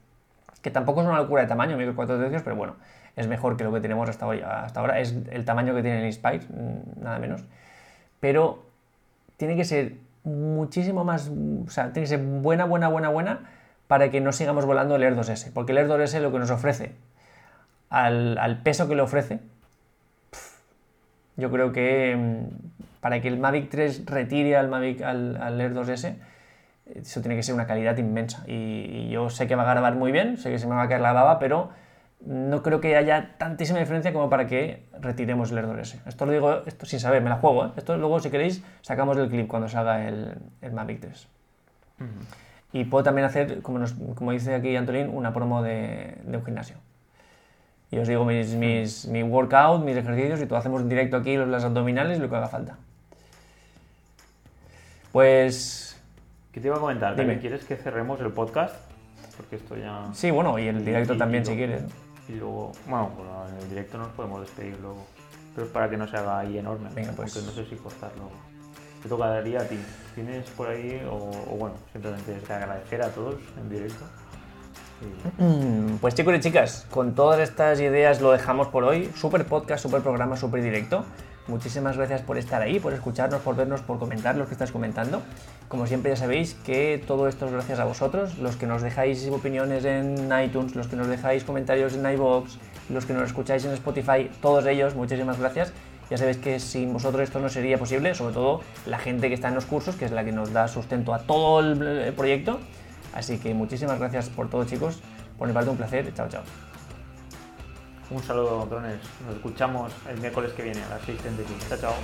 que tampoco es una locura de tamaño, micro 4 tercios, pero bueno, es mejor que lo que tenemos hasta, hoy, hasta ahora, es el tamaño que tiene el Inspire, mm, nada menos, pero tiene que ser muchísimo más, o sea, tiene que ser buena, buena, buena, buena para que no sigamos volando el Air 2S, porque el Air 2S lo que nos ofrece al, al peso que le ofrece, yo creo que mm, para que el Mavic 3 retire al, Mavic, al, al Air 2S, eso tiene que ser una calidad inmensa. Y, y yo sé que va a grabar muy bien, sé que se me va a caer la baba, pero no creo que haya tantísima diferencia como para que retiremos el Air 2S. Esto lo digo esto sin saber, me la juego. ¿eh? Esto luego, si queréis, sacamos el clip cuando salga el, el Mavic 3. Y puedo también hacer, como, nos- como dice aquí Antolín, una promo de, de un gimnasio. Y os digo mis, mis, mi workout, mis ejercicios y todo hacemos en directo aquí los- las abdominales y lo que haga falta. Pues ¿Qué te iba a comentar? Dime. ¿Quieres que cerremos el podcast? Porque esto ya... sí, bueno, y el directo Y- también y si luego- quieres. Y luego, bueno, pues en el directo nos podemos despedir luego. Pero es para que no se haga ahí enorme. Venga, pues. No sé si cortarlo. Te tocaría a ti. ¿Tienes por ahí, o, o bueno, simplemente es que agradecer a todos en directo? Mm, Pues chicos y chicas, con todas estas ideas lo dejamos por hoy. Super podcast, super programa, super directo. Muchísimas gracias por estar ahí, por escucharnos, por vernos, por comentar lo que estáis comentando. Como siempre ya sabéis que todo esto es gracias a vosotros, los que nos dejáis opiniones en iTunes, los que nos dejáis comentarios en iVoox, los que nos escucháis en Spotify, todos ellos, muchísimas gracias. Ya sabéis que sin vosotros esto no sería posible, sobre todo la gente que está en los cursos, que es la que nos da sustento a todo el proyecto. Así que muchísimas gracias por todo, chicos. Por mi parte, un placer. Chao, chao. Un saludo, drones. Nos escuchamos el miércoles que viene a las 6.35. Chao, chao.